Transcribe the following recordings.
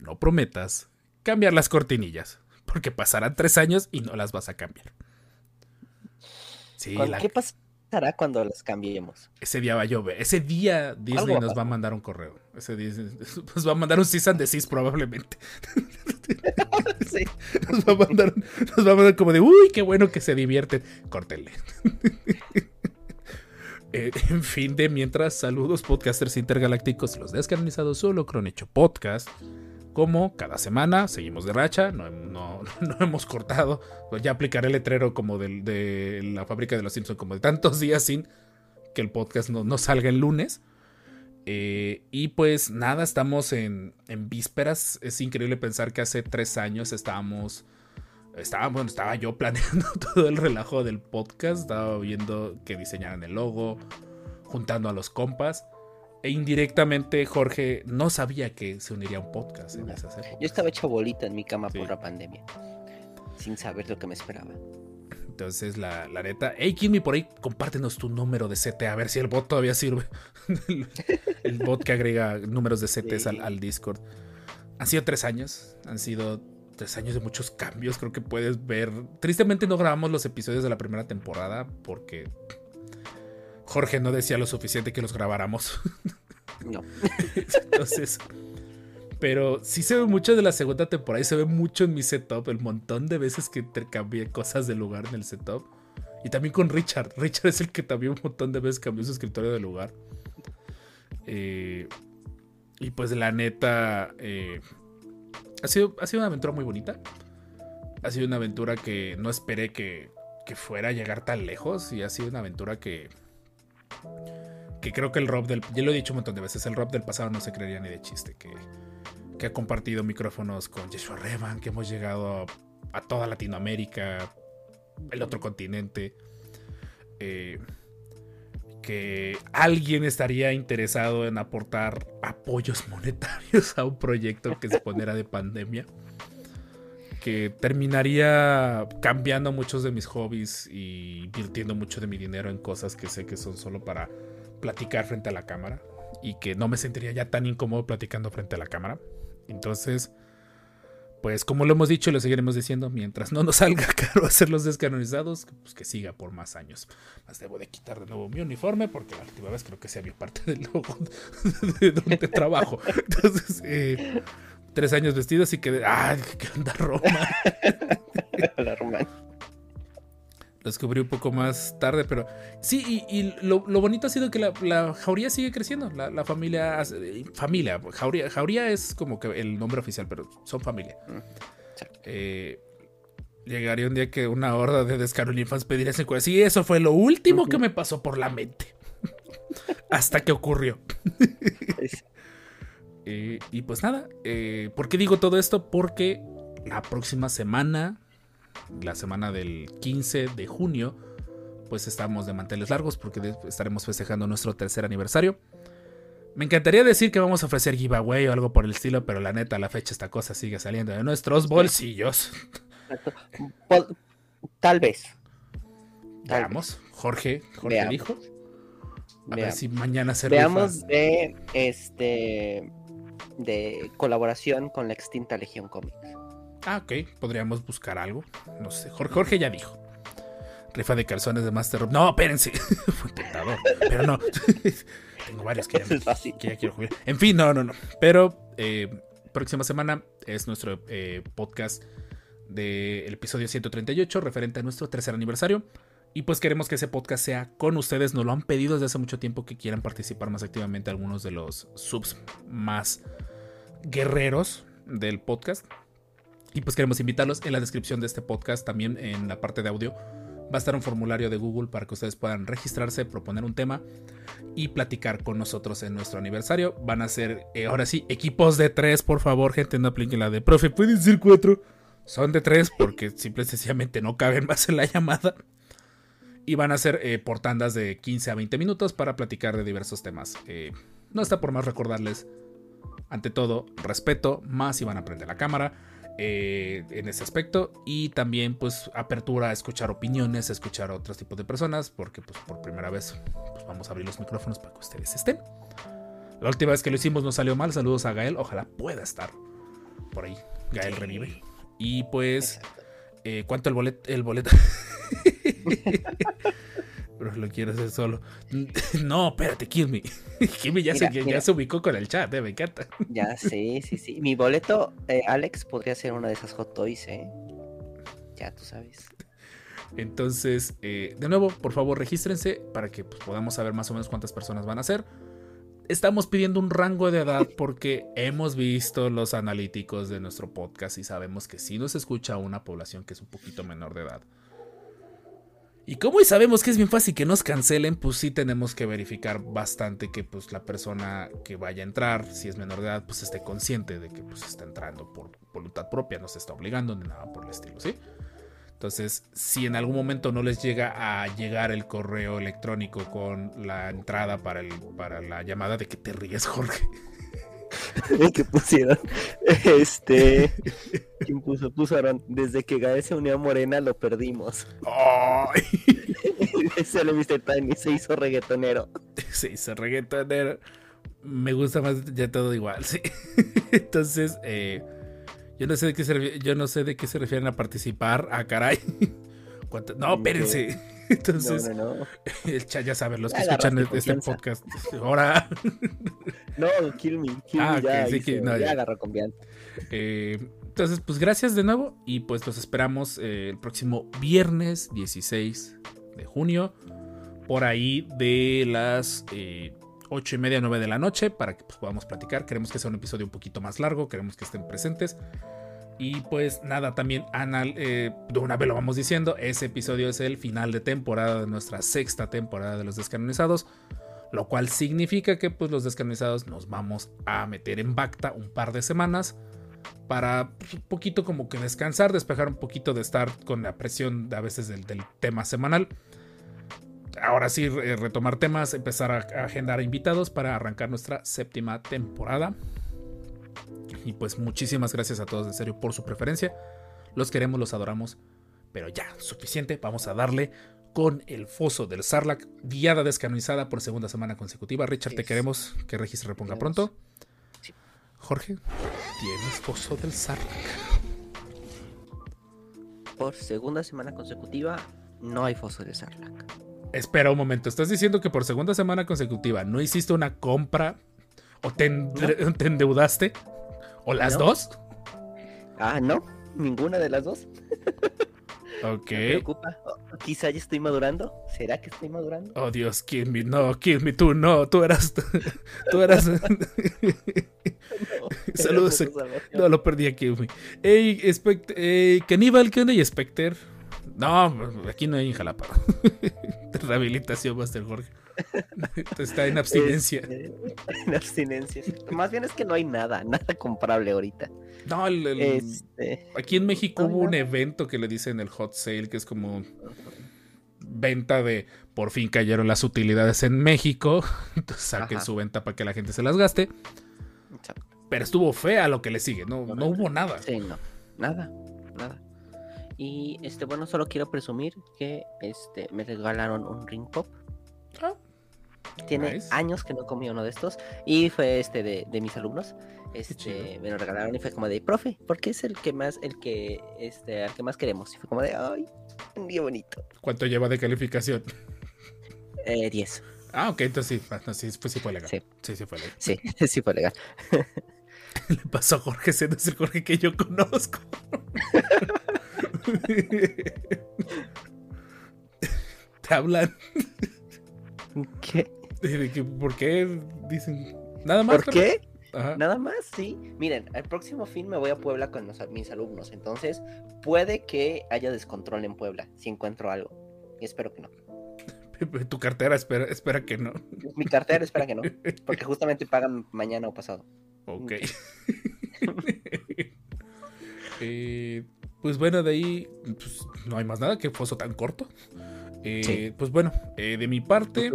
no prometas cambiar las cortinillas, porque pasarán tres años y no las vas a cambiar. Sí, ¿Cuándo- la- ¿Qué pasará cuando las cambiemos? ese día va a llover. Ese día Disney nos va a mandar un correo. Ese día nos va a mandar un cease and desist probablemente. Sí. Nos va a mandar, nos va a mandar como de, uy, qué bueno que se divierten. Córtenle. Eh, en fin, de mientras, saludos podcasters intergalácticos, los descanonizados solo Cronecho Podcast. Como cada semana, seguimos de racha, no, no- hemos cortado. Ya aplicaré el letrero como de la fábrica de los Simpsons, como de tantos días sin que el podcast no, no salga el lunes. Eh, y pues nada, estamos en, en vísperas. Es increíble pensar que hace tres años estábamos. Estaba, bueno, estaba yo planeando todo el relajo del podcast. Estaba viendo que diseñaran el logo, juntando a los compas. E indirectamente Jorge no sabía que se uniría a un podcast en esas épocas. Yo estaba hecho bolita en mi cama Sí. por la pandemia, sin saber lo que me esperaba. Entonces, la, la neta. Hey, Kimmy, por ahí compártenos tu número de CT, a ver si el bot todavía sirve. el, el bot que agrega números de CTs al Discord. Han sido tres años. Han sido tres años de muchos cambios. Creo que puedes ver. Tristemente no grabamos los episodios de la primera temporada porque Jorge no decía lo suficiente que los grabáramos. No, Entonces. Pero sí se ve mucho de la segunda temporada y se ve mucho en mi setup. El montón de veces que intercambié cosas de lugar en el setup. Y también con Richard. Richard es el que también un montón de veces cambió su escritorio de lugar. Eh, y pues la neta. eh, ha, sido, ha sido una aventura muy bonita. Ha sido una aventura que no esperé que, que fuera a llegar tan lejos. Y ha sido una aventura que que creo que el Rob del. Ya lo he dicho un montón de veces. El Rob del pasado no se creería ni de chiste. Que, que ha compartido micrófonos con Joshua Revan. Que hemos llegado a, a toda Latinoamérica. El otro continente. eh, que alguien estaría interesado en aportar apoyos monetarios a un proyecto que se pondera de pandemia. Que terminaría cambiando muchos de mis hobbies y invirtiendo mucho de mi dinero en cosas que sé que son solo para platicar frente a la cámara y que no me sentiría ya tan incómodo platicando frente a la cámara. Entonces, pues como lo hemos dicho y lo seguiremos diciendo, mientras no nos salga caro hacer los descanonizados, pues que siga por más años. Más debo de quitar de nuevo mi uniforme porque la última vez creo que se vio parte del logo de donde trabajo. Entonces, eh, tres años vestidos y que... ¡Ay, qué onda Roma! la román. Lo descubrí un poco más tarde, pero sí, y, y lo, lo bonito ha sido que la, la jauría sigue creciendo. La, la familia, hace- familia, jauría, jauría es como que el nombre oficial, pero son familia. Exacto. Eh, llegaría un día que una horda de descaronifans pediría ese cuerpo. Sí, eso fue lo último que me pasó por la mente. Hasta que ocurrió. Eh, y pues nada, eh, ¿por qué digo todo esto? Porque la próxima semana, la semana del 15 de junio, pues estamos de manteles largos porque estaremos festejando nuestro tercer aniversario. Me encantaría decir que vamos a ofrecer giveaway o algo por el estilo, pero la neta, a la fecha esta cosa sigue saliendo de nuestros bolsillos. Tal vez. Tal Veamos, Jorge, Jorge Veamos. dijo. A ver si mañana se Veamos rifa. de este de colaboración con la extinta Legión Comics. Ah, ok, podríamos buscar algo. No sé, Jorge, Jorge ya dijo. Rifa de calzones de Master Rob. No, espérense. Fue tentador. Pero no. Tengo varios que ya, fácil. que ya quiero jugar. En fin, no, no, no. Pero eh, próxima semana es nuestro eh, podcast del episodio 138, referente a nuestro tercer aniversario. Y pues queremos que ese podcast sea con ustedes. Nos lo han pedido desde hace mucho tiempo que quieran participar más activamente algunos de los subs más guerreros del podcast. Y pues queremos invitarlos en la descripción de este podcast, también en la parte de audio. Va a estar un formulario de Google para que ustedes puedan registrarse, proponer un tema y platicar con nosotros en nuestro aniversario. Van a ser, eh, ahora sí, equipos de tres, por favor, gente, no apliquen la de profe, pueden ser cuatro. Son de tres porque simple y sencillamente no caben más en la llamada. Y van a ser eh, por tandas de 15 a 20 minutos para platicar de diversos temas. Eh, no está por más recordarles, ante todo, respeto, más si van a prender la cámara eh, en ese aspecto. Y también, pues, apertura a escuchar opiniones, a escuchar a otros tipos de personas, porque, pues, por primera vez, pues, vamos a abrir los micrófonos para que ustedes estén. La última vez que lo hicimos no salió mal. Saludos a Gael, ojalá pueda estar por ahí. Gael revive. Y pues, eh, ¿cuánto el boleto? El boleto. Pero lo quiero hacer solo. No, espérate, Kirby. Kirby ya, Mira, se, ya se ubicó con el chat, eh, me encanta. Ya, sí, sí, sí. Mi boleto, eh, Alex, podría ser una de esas hot toys, ¿eh? Ya tú sabes. Entonces, eh, de nuevo, por favor, regístrense para que pues, podamos saber más o menos cuántas personas van a ser. Estamos pidiendo un rango de edad porque hemos visto los analíticos de nuestro podcast y sabemos que si nos escucha una población que es un poquito menor de edad. Y como hoy sabemos que es bien fácil que nos cancelen, pues sí tenemos que verificar bastante que pues la persona que vaya a entrar, si es menor de edad, pues esté consciente de que pues está entrando por voluntad propia, no se está obligando ni nada por el estilo, ¿sí? Entonces, si en algún momento no les llega a llegar el correo electrónico con la entrada para, el, para la llamada de que te ríes, Jorge. que pusieron, este, ¿quién puso? Pusieron, desde que Gael se unió a Morena lo perdimos. ¡Ay! Se le viste Tiny, se hizo reggaetonero. Se hizo reggaetonero. Me gusta más ya todo igual, sí. Entonces, eh, yo no sé de qué se refiere- yo no sé de qué se refieren a participar. Ah, caray. ¿Cuánto- No, espérense. Entonces, no, no, no. el chat ya saben, los que escuchan este confianza. podcast. Ahora. No, Kill Me, Kill Ah, Me ya, sí, hizo- que- no, ya ya. agarró confianza. Eh, entonces, pues gracias de nuevo y pues los esperamos eh, el próximo viernes 16 de junio, por ahí de las eh, 8 y media, 9 de la noche, para que pues, podamos platicar. Queremos que sea un episodio un poquito más largo, queremos que estén presentes. Y pues nada, también anal, de una vez lo vamos diciendo, ese episodio es el final de temporada de nuestra sexta temporada de los descanonizados. Lo cual significa que pues los descanonizados nos vamos a meter en Bacta un par de semanas para pues, un poquito como que descansar, despejar un poquito de estar con la presión a veces del, del tema semanal. Ahora sí, re- retomar temas, empezar a agendar invitados para arrancar nuestra séptima temporada. Y pues muchísimas gracias a todos en serio por su preferencia. Los queremos, los adoramos. Pero ya, suficiente. Vamos a darle con el foso del Sarlacc, guiada descanonizada por segunda semana consecutiva. Richard, te queremos que Regis reponga Queremos. pronto. Jorge, tienes foso del Sarlacc. Por segunda semana consecutiva, no hay foso de Sarlacc. Espera un momento, ¿estás diciendo que por segunda semana consecutiva no hiciste una compra o te, ende- te endeudaste? ¿O las No. dos? Ah, no, ninguna de las dos. Ok. Me preocupa. Oh, quizá ya estoy madurando. ¿Será que estoy madurando? Oh Dios, kill me, no, kill me, tú no, tú eras, tú eras, Saludos, no lo perdí a kill me. Ey, Spect, ey, Caníbal, ¿qué onda? Y Specter. No, aquí no hay en Jalapa. Rehabilitación, Master Jorge. Está en abstinencia. Este, en abstinencia. Más bien es que no hay nada, nada comprable ahorita. No, el- el- Este, aquí en México hubo un evento que le dicen el hot sale, que es como venta de por fin cayeron las utilidades en México. Entonces saquen Ajá. su venta para que la gente se las gaste. Pero estuvo fea lo que le sigue, no, no hubo nada. sí, no, nada, nada. Y este, bueno, solo quiero presumir que este me regalaron un ring pop. Ah, Tiene nice. años que no comí uno de estos. Y fue este de, de mis alumnos. Este, me lo regalaron y fue como de, profe, porque es el que más, el que, este, al que más queremos. Y fue como de, ay, qué bonito. ¿Cuánto lleva de calificación? Eh, 10. Ah, ok, entonces sí, no, sí, pues sí fue legal. Sí. Sí, sí fue legal. Sí, sí fue legal. Le pasó a Jorge, ese no es el Jorge que yo conozco. Te hablan. ¿Qué? de que, ¿Por qué? Dicen. Nada más. ¿Por qué? Ajá. Nada más, sí. Miren, el próximo fin me voy a Puebla con los- mis alumnos. Entonces, puede que haya descontrol en Puebla si encuentro algo. y espero que no. Tu cartera espera, espera que no. Mi cartera espera que no, porque justamente pagan mañana o pasado. Ok. Eh, pues bueno, de ahí pues, no hay más nada, que foso tan corto. Eh, Sí. Pues bueno, eh, de mi parte,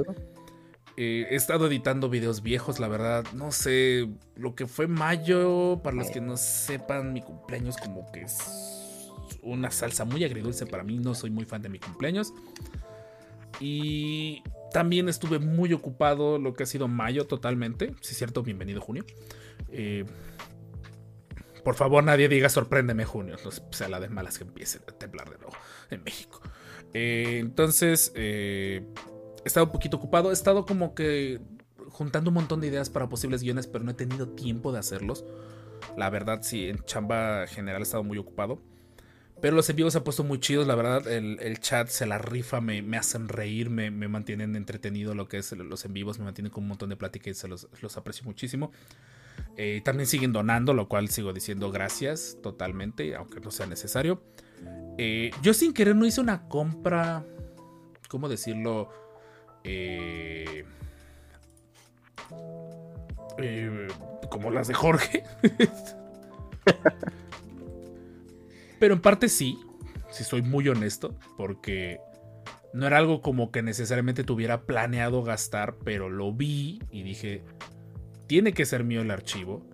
eh, he estado editando videos viejos, la verdad. No sé, lo que fue mayo, para los que no sepan, mi cumpleaños como que es una salsa muy agridulce para mí. No soy muy fan de mi cumpleaños. Y también estuve muy ocupado lo que ha sido mayo totalmente. Si es cierto, bienvenido junio. Eh, por favor, nadie diga sorpréndeme junio. No sea la de malas que empiece a temblar de nuevo en México. Eh, entonces, eh, he estado un poquito ocupado. He estado como que juntando un montón de ideas para posibles guiones, pero no he tenido tiempo de hacerlos. La verdad, sí, en chamba general he estado muy ocupado. Pero los envíos se han puesto muy chidos, la verdad. El, el chat se la rifa, me, me hacen reír, me, me, mantienen entretenido lo que es los en vivos, me mantienen con un montón de plática y se los, los aprecio muchísimo. Eh, también siguen donando, lo cual sigo diciendo gracias totalmente, aunque no sea necesario. Eh, yo sin querer no hice una compra, ¿cómo decirlo? Eh, como las de Jorge. Pero en parte sí, si soy muy honesto, porque no era algo como que necesariamente tuviera planeado gastar, pero lo vi y dije, tiene que ser mío el archivo.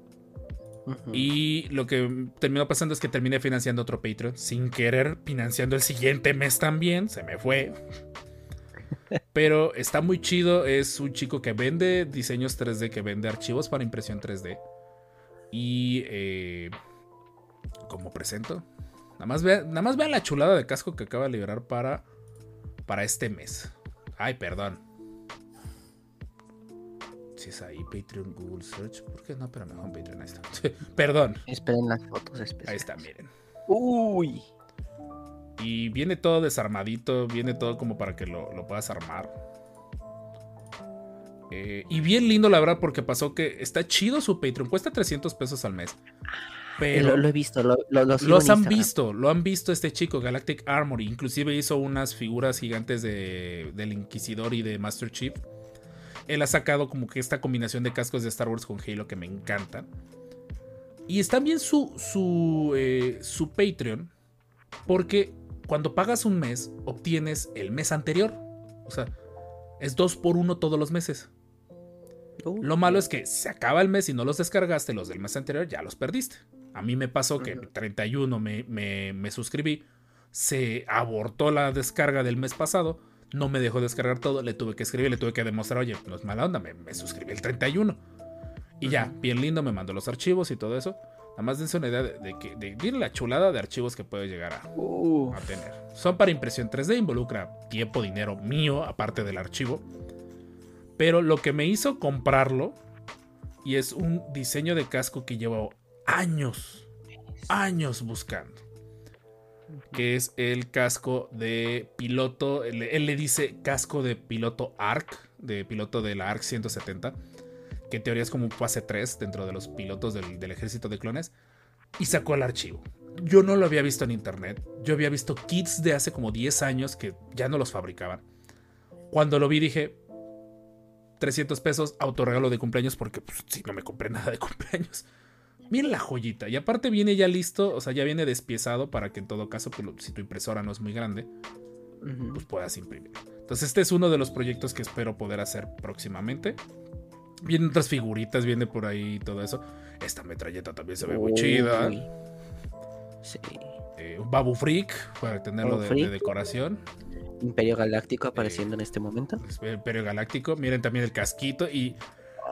Uh -huh. Y lo que terminó pasando es que terminé financiando otro Patreon, sin querer, financiando el siguiente mes también, se me fue. Pero está muy chido, es un chico que vende diseños 3D, que vende archivos para impresión 3D. Y... Eh, ¿Cómo presento? Nada más, vean, nada más vean la chulada de casco que acaba de liberar para, para este mes. Ay, perdón. Si es ahí, Patreon, Google Search. ¿Por qué no? Pero mejor en Patreon. Ahí está. perdón. Esperen las fotos especiales. Ahí está, miren. Uy. Y viene todo desarmadito. Viene todo como para que lo, lo puedas armar. Eh, y bien lindo, la verdad, porque pasó que está chido su Patreon. Cuesta 300 pesos al mes. Pero lo, lo, he visto, lo, lo, los han visto, lo han visto este chico, Galactic Armory. Inclusive hizo unas figuras gigantes de, del Inquisidor y de Master Chief. Él ha sacado como que esta combinación de cascos de Star Wars con Halo que me encantan. Y está bien su, su, eh, su Patreon, porque cuando pagas un mes, obtienes el mes anterior. O sea, es dos por uno todos los meses. Uh, Lo malo es que se acaba el mes y no los descargaste, los del mes anterior ya los perdiste. A mí me pasó que el 31 me, me, me, suscribí, se abortó la descarga del mes pasado, no me dejó descargar todo, le tuve que escribir, le tuve que demostrar, oye, no es mala onda, me, me suscribí el 31. Y ya, bien lindo, me mandó los archivos y todo eso. Nada más dense una idea de, de, que, de, de la chulada de archivos que puede llegar a, uh. a tener. Son para impresión 3D, involucra tiempo, dinero mío, aparte del archivo. Pero lo que me hizo comprarlo, y es un diseño de casco que llevo años, años buscando. Que es el casco de piloto. Él, le dice casco de piloto ARC, de piloto de la ARC 170. Que en teoría es como un fase 3 dentro de los pilotos del, ejército de clones. Y sacó el archivo. Yo no lo había visto en internet. Yo había visto kits de hace como 10 años que ya no los fabricaban. Cuando lo vi dije, 300 pesos, autorregalo de cumpleaños, porque pues, si no me compré nada de cumpleaños. Miren la joyita. Y aparte viene ya listo, o sea, ya viene despiezado para que en todo caso, pues, si tu impresora no es muy grande, uh -huh. pues puedas imprimir. Entonces este es uno de los proyectos que espero poder hacer próximamente. Vienen otras figuritas, viene por ahí todo eso. Esta metralleta también se ve muy chida. Sí. Eh, un Babu Freak, para tenerlo de, de decoración. Imperio Galáctico apareciendo eh, en este momento. Imperio Galáctico. Miren también el casquito. Y,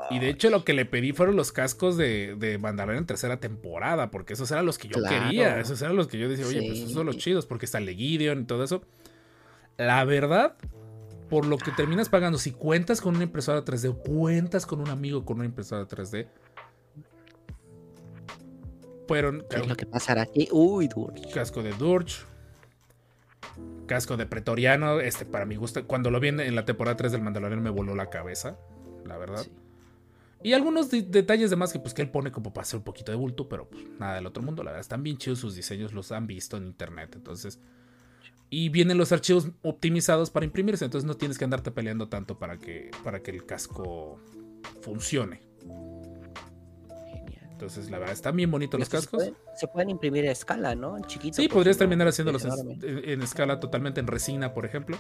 y de hecho, lo que le pedí fueron los cascos de, de Mandalorian en tercera temporada. Porque esos eran los que yo claro. quería. Esos eran los que yo decía, oye, sí. pues esos son los chidos. Porque está Legideon y todo eso. La verdad, por lo que terminas pagando, si cuentas con una impresora 3D o cuentas con un amigo con una impresora 3D. Fueron. ¿Qué es lo que pasará aquí? Uy, Durch. Casco de Durch casco de Pretoriano, este para mi gusto, cuando lo vi en la temporada 3 del Mandalorian me voló la cabeza, la verdad. Sí. Y algunos de detalles de más que pues que él pone como para hacer un poquito de bulto, pero pues, nada del otro mundo, la verdad, están bien chidos sus diseños, los han visto en internet, entonces Y vienen los archivos optimizados para imprimirse, entonces no tienes que andarte peleando tanto para que, para que el casco funcione. Genial. Entonces, la verdad, están bien bonitos los cascos. Se pueden, se pueden imprimir a escala, ¿no? En chiquito. Sí, pues, podrías terminar haciéndolos en- en escala totalmente en resina, por ejemplo.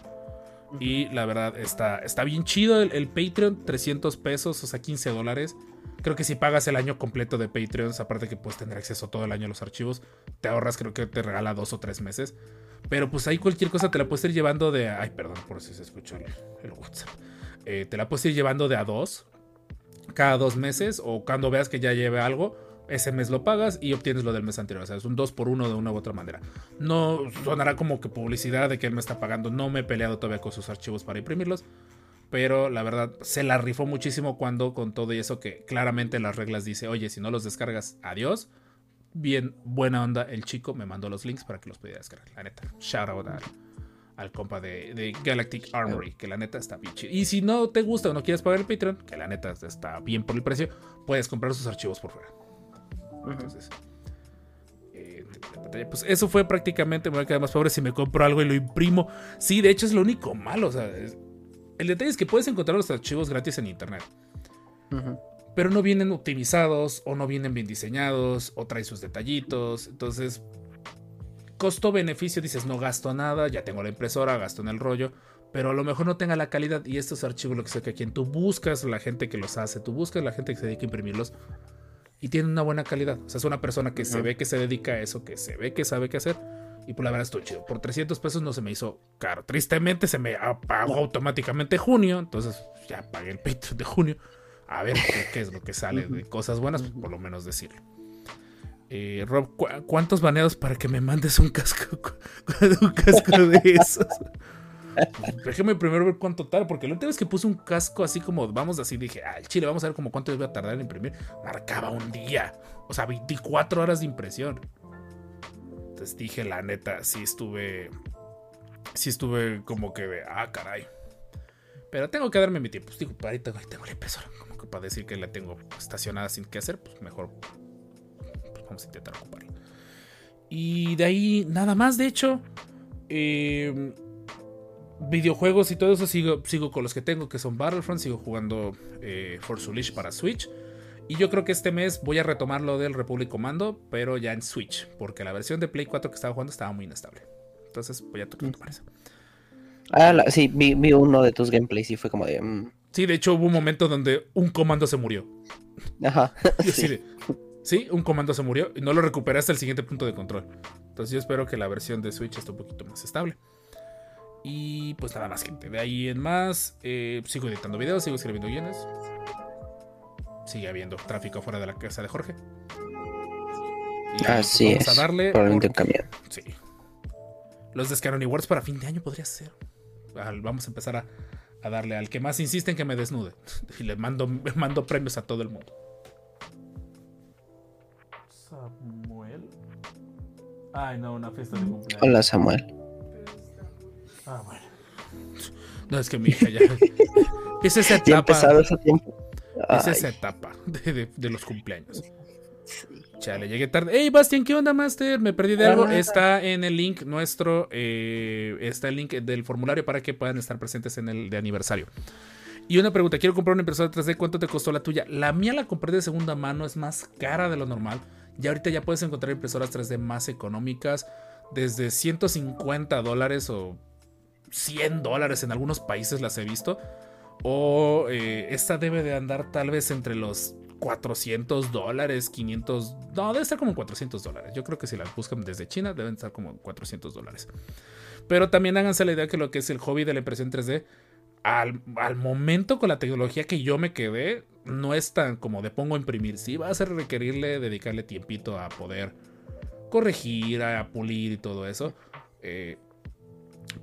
Y la verdad, está, está bien chido el, Patreon, 300 pesos, o sea, 15 dólares. Creo que si pagas el año completo de Patreons, aparte que puedes tener acceso todo el año a los archivos, te ahorras, creo que te regala dos o tres meses. Pero pues ahí cualquier cosa te la puedes ir llevando de... Ay, perdón por si se escuchó el, el WhatsApp. Eh, te la puedes ir llevando de a dos, cada dos meses, o cuando veas que ya lleve algo, ese mes lo pagas y obtienes lo del mes anterior. O sea, es un 2 por 1 de una u otra manera. No sonará como que publicidad de que él me está pagando. No me he peleado todavía con sus archivos para imprimirlos. Pero la verdad, se la rifó muchísimo cuando con todo y eso que claramente en las reglas dice, oye, si no los descargas, adiós. Bien, buena onda, el chico me mandó los links para que los pudiera descargar. La neta, shout out al, al compa de, de Galactic Armory, que la neta está bien chido. Y si no te gusta o no quieres pagar el Patreon, que la neta está bien por el precio, puedes comprar sus archivos por fuera. Entonces, eh, pues eso fue prácticamente. Me voy a quedar más pobre si me compro algo y lo imprimo. Sí, de hecho es lo único malo. O sea, es- el detalle es que puedes encontrar los archivos gratis en internet, pero no vienen optimizados o no vienen bien diseñados o traen sus detallitos. Entonces, costo-beneficio, dices, no gasto nada, ya tengo la impresora, gasto en el rollo. Pero a lo mejor no tenga la calidad y estos archivos, lo que sea que quien tú buscas, la gente que los hace, tú buscas la gente que se dedica a imprimirlos, y tiene una buena calidad. O sea, es una persona que se ve que se dedica a eso, que se ve que sabe qué hacer. Y por la verdad estoy chido. Por 300 pesos no se me hizo caro. Tristemente se me apagó automáticamente junio. Entonces ya pagué el Patreon de junio. A ver qué, qué es lo que sale de cosas buenas, pues, por lo menos decirlo. Eh, Rob, ¿cu- ¿cuántos baneados para que me mandes un casco? un casco de esos. Déjame primero ver cuánto tarda, porque la última vez que puse un casco así como, vamos así, dije, el chile, vamos a ver como cuánto iba a tardar en imprimir. Marcaba un día, o sea, 24 horas de impresión. Entonces dije, la neta, sí estuve, sí estuve como que, ah, caray. Pero tengo que darme mi tiempo. Pues digo, ahí tengo la impresora, como que para decir que la tengo estacionada sin qué hacer, pues mejor pues vamos a intentar ocuparla. Y de ahí, nada más, de hecho. Eh, videojuegos y todo eso sigo, sigo con los que tengo, que son Battlefront, sigo jugando eh, Unleashed para Switch. Y yo creo que este mes voy a retomar lo del Republic Commando, pero ya en Switch, porque la versión de Play 4 que estaba jugando estaba muy inestable. Entonces voy a retomar esa. Ah, la- sí, vi, vi uno de tus gameplays y fue como de. mm, Sí, de hecho hubo un momento donde un comando se murió. Ajá. De, sí, un comando se murió y no lo recuperé hasta el siguiente punto de control. Entonces yo espero que la versión de Switch esté un poquito más estable. Y pues nada más, gente. De ahí en más, eh, sigo editando videos, sigo escribiendo guiones. Sigue habiendo tráfico fuera de la casa de Jorge. Y, pues, Así vamos es. a darle. Probablemente un camión. Sí. Los Descaroni Awards para fin de año podría ser. Vamos a empezar a, a darle al que más insiste en que me desnude. Y le mando, me mando premios a todo el mundo. Samuel. Ay, no, una fiesta de cumpleaños. Hola, Samuel. Ah, bueno. No, es que mi hija ya. es esa etapa. empezado ese tiempo. Es esa etapa de, de- de los cumpleaños. Chale, llegué tarde. Hey, Bastian, ¿qué onda, Master? Me perdí de algo. Está en el link nuestro. eh, está el link del formulario para que puedan estar presentes en el de aniversario. Y una pregunta: quiero comprar una impresora 3D. ¿Cuánto te costó la tuya? La mía la compré de segunda mano. Es más cara de lo normal. Y ahorita ya puedes encontrar impresoras 3D más económicas. Desde 150 dólares o 100 dólares en algunos países las he visto. O eh, esta debe de andar tal vez entre los 400 dólares, 500... No, debe estar como en 400 dólares. Yo creo que si las buscan desde China deben estar como en 400 dólares. Pero también háganse la idea que lo que es el hobby de la impresión 3D, al, al momento con la tecnología que yo me quedé, no es tan como de pongo a imprimir. Sí va a ser requerirle, dedicarle tiempito a poder corregir, a pulir y todo eso. Eh,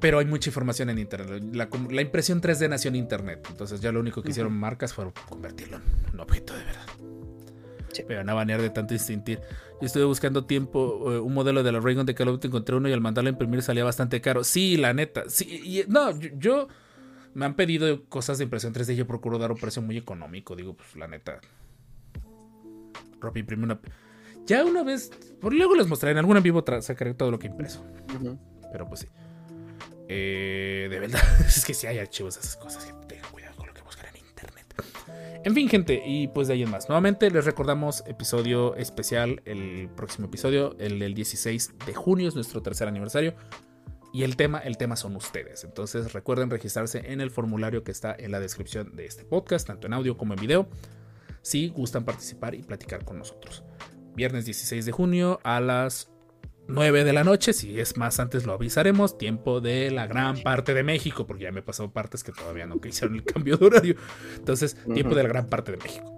pero hay mucha información en internet. La, impresión 3D nació en internet. Entonces ya lo único que hicieron marcas fue convertirlo en un objeto de verdad. Sí. Pero no banear de tanto instintir. Yo estuve buscando tiempo eh, un modelo de la Raygun de Call of Duty, encontré uno y al mandarlo a imprimir salía bastante caro. Sí, la neta. Sí, y, no, yo, yo- me han pedido cosas de impresión 3D y yo procuro dar un precio muy económico. Digo, pues la neta. Rob imprime una. Ya una vez. Por luego les mostraré. En algún en vivo sacaré todo lo que impreso. Pero pues sí. Eh, de verdad, es que si hay archivos esas cosas, tengan cuidado con lo que buscan en internet. En fin, gente, y pues de ahí en más. Nuevamente les recordamos episodio especial, el próximo episodio, el del 16 de junio, es nuestro tercer aniversario. Y el tema, el tema son ustedes. Entonces recuerden registrarse en el formulario que está en la descripción de este podcast, tanto en audio como en video, si gustan participar y platicar con nosotros. Viernes 16 de junio a las 9 de la noche, si es más antes lo avisaremos, tiempo de la gran parte de México, porque ya me he pasado partes que todavía no hicieron el cambio de horario. Entonces, tiempo de la gran parte de México.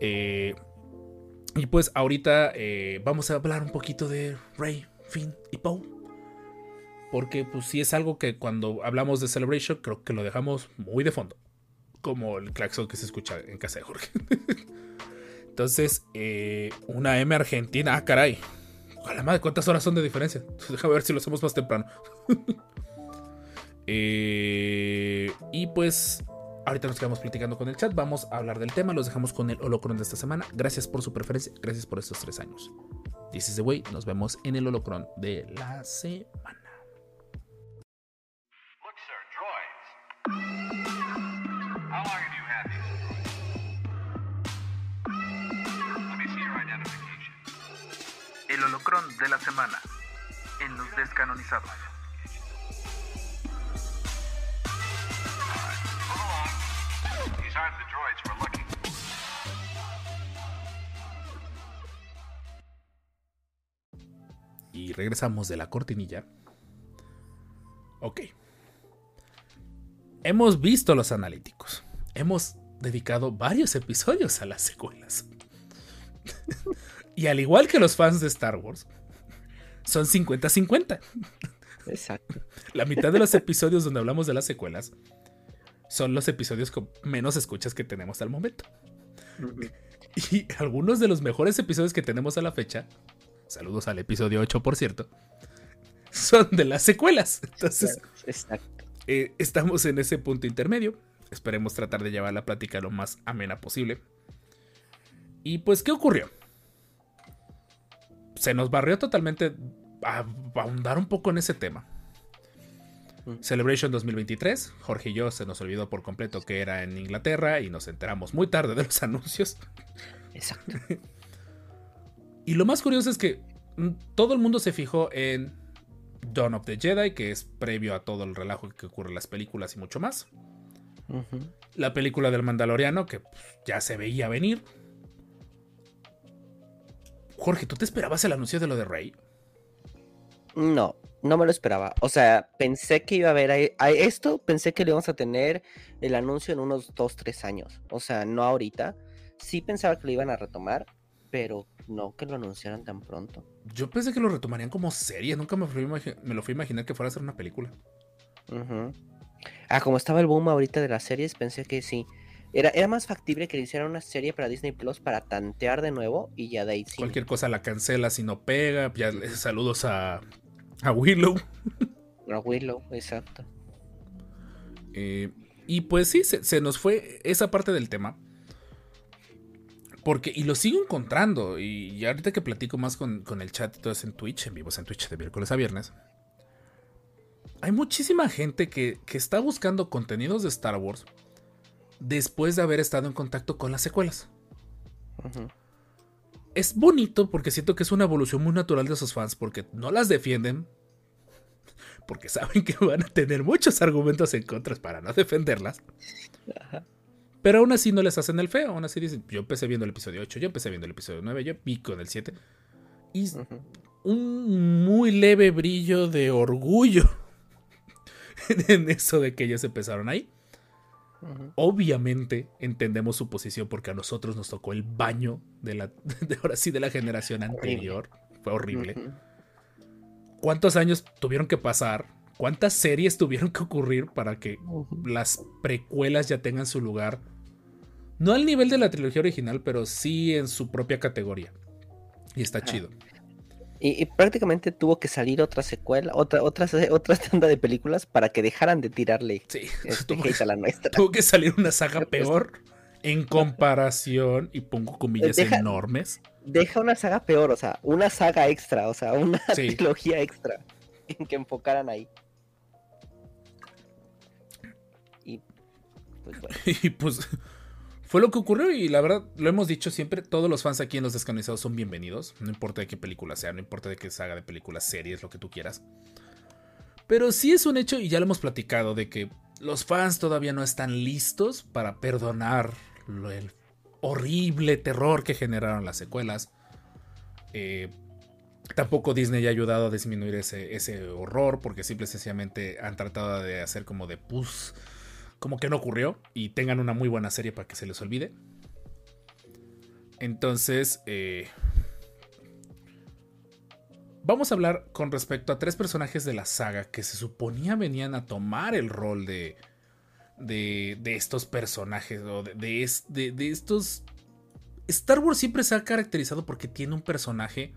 Eh, y pues ahorita eh, vamos a hablar un poquito de Rey, Finn y Poe porque pues sí es algo que cuando hablamos de Celebration creo que lo dejamos muy de fondo. Como el claxon que se escucha en casa de Jorge. Entonces, eh, una M argentina. Ah, caray. A madre, ¿cuántas horas son de diferencia? Déjame ver si lo hacemos más temprano. Eh, y pues, ahorita nos quedamos platicando con el chat. Vamos a hablar del tema. Los dejamos con el holocron de esta semana. Gracias por su preferencia. Gracias por estos tres años. This is the way. Nos vemos en el holocron de la semana. El holocrón de la semana en los descanonizados. Y regresamos de la cortinilla. Ok. Hemos visto los analíticos. Hemos dedicado varios episodios a las secuelas. y al igual que los fans de Star Wars, son 50-50. Exacto. La mitad de los episodios donde hablamos de las secuelas son los episodios con menos escuchas que tenemos al momento. Y algunos de los mejores episodios que tenemos a la fecha, saludos al episodio 8 por cierto, son de las secuelas. Entonces, Exacto. Eh, estamos en ese punto intermedio. Esperemos tratar de llevar la plática lo más amena posible. Y pues, ¿qué ocurrió? Se nos barrió totalmente a ahondar un poco en ese tema. Celebration 2023, Jorge y yo se nos olvidó por completo que era en Inglaterra y nos enteramos muy tarde de los anuncios. Exacto. y lo más curioso es que mm, todo el mundo se fijó en Dawn of the Jedi, que es previo a todo el relajo que ocurre en las películas y mucho más. La película del Mandaloriano, que pues, ya se veía venir. Jorge, ¿tú te esperabas el anuncio de lo de Rey? No, no me lo esperaba. O sea, pensé que iba a haber a esto, pensé que le íbamos a tener el anuncio en unos 2, 3 años. O sea, no ahorita. Sí pensaba que lo iban a retomar, pero no que lo anunciaran tan pronto. Yo pensé que lo retomarían como serie, nunca me, me lo fui a imaginar que fuera a ser una película. Ah, como estaba el boom ahorita de las series, pensé que sí. Era, era más factible que le hicieran una serie para Disney Plus para tantear de nuevo y ya de ahí sí. Cualquier cosa la cancela si no pega. Ya saludos a, a Willow. A Willow, exacto. Eh, y pues sí, se, se, nos fue esa parte del tema. Porque, y lo sigo encontrando, y, ahorita que platico más con, el chat y todo eso en Twitch, en vivos en Twitch de miércoles a viernes, hay muchísima gente que, está buscando contenidos de Star Wars después de haber estado en contacto con las secuelas. Es bonito porque siento que es una evolución muy natural de esos fans, porque no las defienden, porque saben que van a tener muchos argumentos en contra para no defenderlas. Ajá. Pero aún así no les hacen el feo. Aún así dicen, yo empecé viendo el episodio 8, yo empecé viendo el episodio 9, yo pico en el 7. Y un muy leve brillo de orgullo en eso de que ellos empezaron ahí. Obviamente entendemos su posición porque a nosotros nos tocó el baño de la, de ahora sí, de la generación anterior. Fue horrible. ¿Cuántos años tuvieron que pasar? ¿Cuántas series tuvieron que ocurrir para que las precuelas ya tengan su lugar no al nivel de la trilogía original, pero sí en su propia categoría. Y está chido. Y, prácticamente tuvo que salir otra secuela, otra, otra, otra tanda de películas para que dejaran de tirarle sí, este tuvo, a la nuestra. Tuvo que salir una saga peor en comparación, y pongo comillas enormes. Deja una saga peor, o sea, una saga extra, o sea, una trilogía extra en que enfocaran ahí. y pues bueno. Y pues fue lo que ocurrió y la verdad lo hemos dicho siempre, todos los fans aquí en Los Descanonizados son bienvenidos, no importa de qué película sea, no importa de qué saga de películas, series, lo que tú quieras. Pero sí es un hecho y ya lo hemos platicado de que los fans todavía no están listos para perdonar el horrible terror que generaron las secuelas. Eh, tampoco Disney ha ayudado a disminuir ese, ese horror porque simple y sencillamente han tratado de hacer como de pus, como que no ocurrió y tengan una muy buena serie para que se les olvide. Entonces, eh, vamos a hablar con respecto a tres personajes de la saga que se suponía venían a tomar el rol de, de, de estos personajes o de, de de estos... Star Wars siempre se ha caracterizado porque tiene un personaje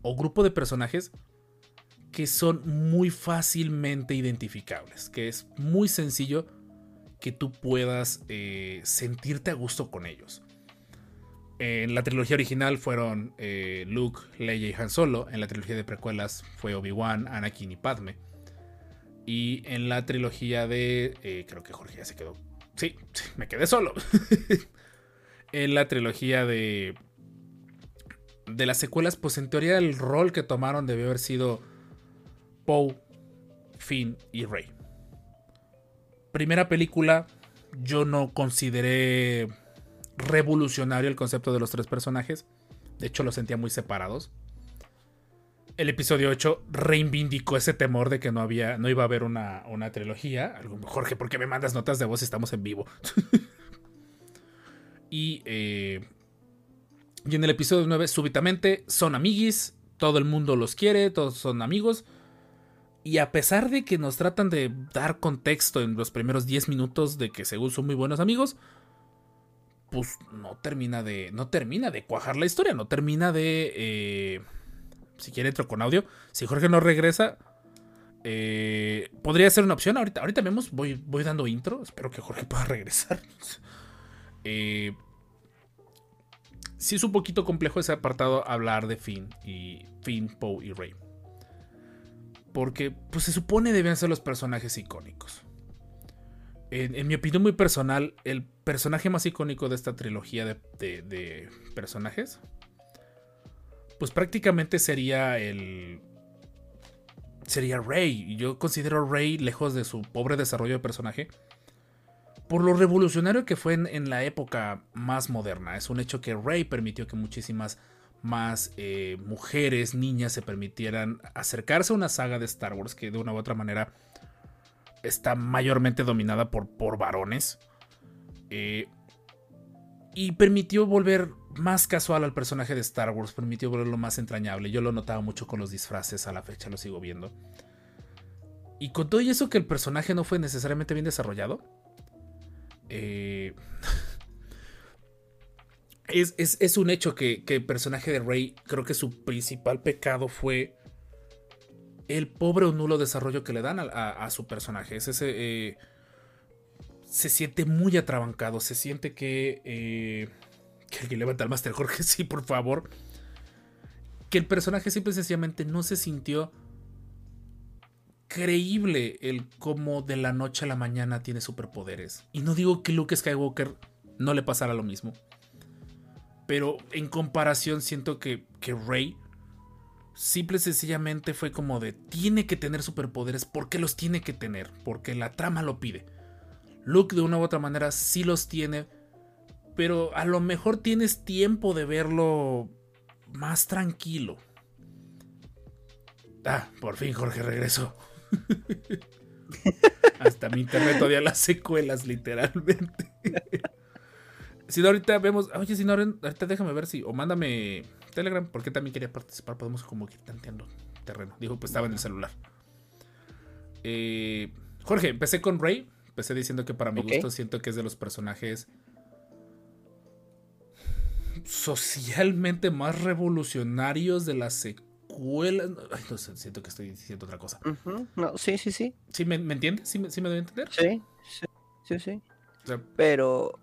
o grupo de personajes que son muy fácilmente identificables, que es muy sencillo que tú puedas eh, sentirte a gusto con ellos. En la trilogía original fueron eh, Luke, Leia y Han Solo. En la trilogía de precuelas fue Obi-Wan, Anakin y Padme. Y en la trilogía de... eh, creo que Jorge ya se quedó. Sí, sí, me quedé solo. en la trilogía de... De las secuelas, pues en teoría el rol que tomaron debió haber sido Poe, Finn y Rey. Primera película, yo no consideré revolucionario el concepto de los tres personajes. De hecho, los sentía muy separados. El episodio 8 reivindicó ese temor de que no, había, no iba a haber una, una trilogía. Jorge, ¿por qué me mandas notas de voz si estamos en vivo? y, eh, y en el episodio 9, súbitamente, son amiguis. Todo el mundo los quiere, todos son amigos. Y a pesar de que nos tratan de dar contexto en los primeros 10 minutos de que según son muy buenos amigos, pues no termina de. No termina de cuajar la historia. No termina de. eh, si quiere entro con audio. Si Jorge no regresa. eh, podría ser una opción. Ahorita, ahorita vemos. Voy, voy dando intro. Espero que Jorge pueda regresar. Eh, sí es un poquito complejo ese apartado hablar de Finn y Finn, Poe y Rey. Porque pues se supone deben ser los personajes icónicos. En, mi opinión muy personal, el personaje más icónico de esta trilogía de, personajes, pues prácticamente sería el... Sería Rey. Yo considero Rey, lejos de su pobre desarrollo de personaje, por lo revolucionario que fue en, en la época más moderna. Es un hecho que Rey permitió que muchísimas más eh, mujeres, niñas se permitieran acercarse a una saga de Star Wars que de una u otra manera está mayormente dominada por, por varones. Eh, y permitió volver más casual al personaje de Star Wars, permitió volverlo más entrañable. Yo lo notaba mucho con los disfraces, a la fecha lo sigo viendo. Y con todo eso que el personaje no fue necesariamente bien desarrollado, eh, es, un hecho que, que el personaje de Rey, creo que su principal pecado fue el pobre o nulo desarrollo que le dan a su personaje. Es ese. eh, se siente muy atrabancado. Se siente que. eh, que alguien levanta al Master Jorge, sí, por favor. Que el personaje simple y sencillamente no se sintió creíble el cómo de la noche a la mañana tiene superpoderes. Y no digo que Luke Skywalker no le pasara lo mismo. Pero en comparación siento que, que Rey simple y sencillamente fue como de tiene que tener superpoderes porque los tiene que tener, porque la trama lo pide. Luke de una u otra manera sí los tiene, pero a lo mejor tienes tiempo de verlo más tranquilo. Ah, por fin Jorge regresó. Hasta mi internet odia las secuelas, literalmente. si no, ahorita vemos. Oye, si no, ahorita déjame ver si. O mándame Telegram, porque también quería participar. Podemos como que ir tanteando terreno. Dijo, pues estaba en el celular. Eh, Jorge, empecé con Rey. Empecé diciendo que para mi gusto siento que es de los personajes socialmente más revolucionarios de las secuelas. Ay, no sé, siento que estoy diciendo otra cosa. No, sí, sí, sí. ¿Sí me, me entiendes? ¿Sí me, sí me doy a entender? Sí, sí, sí, sí. O sea, Pero,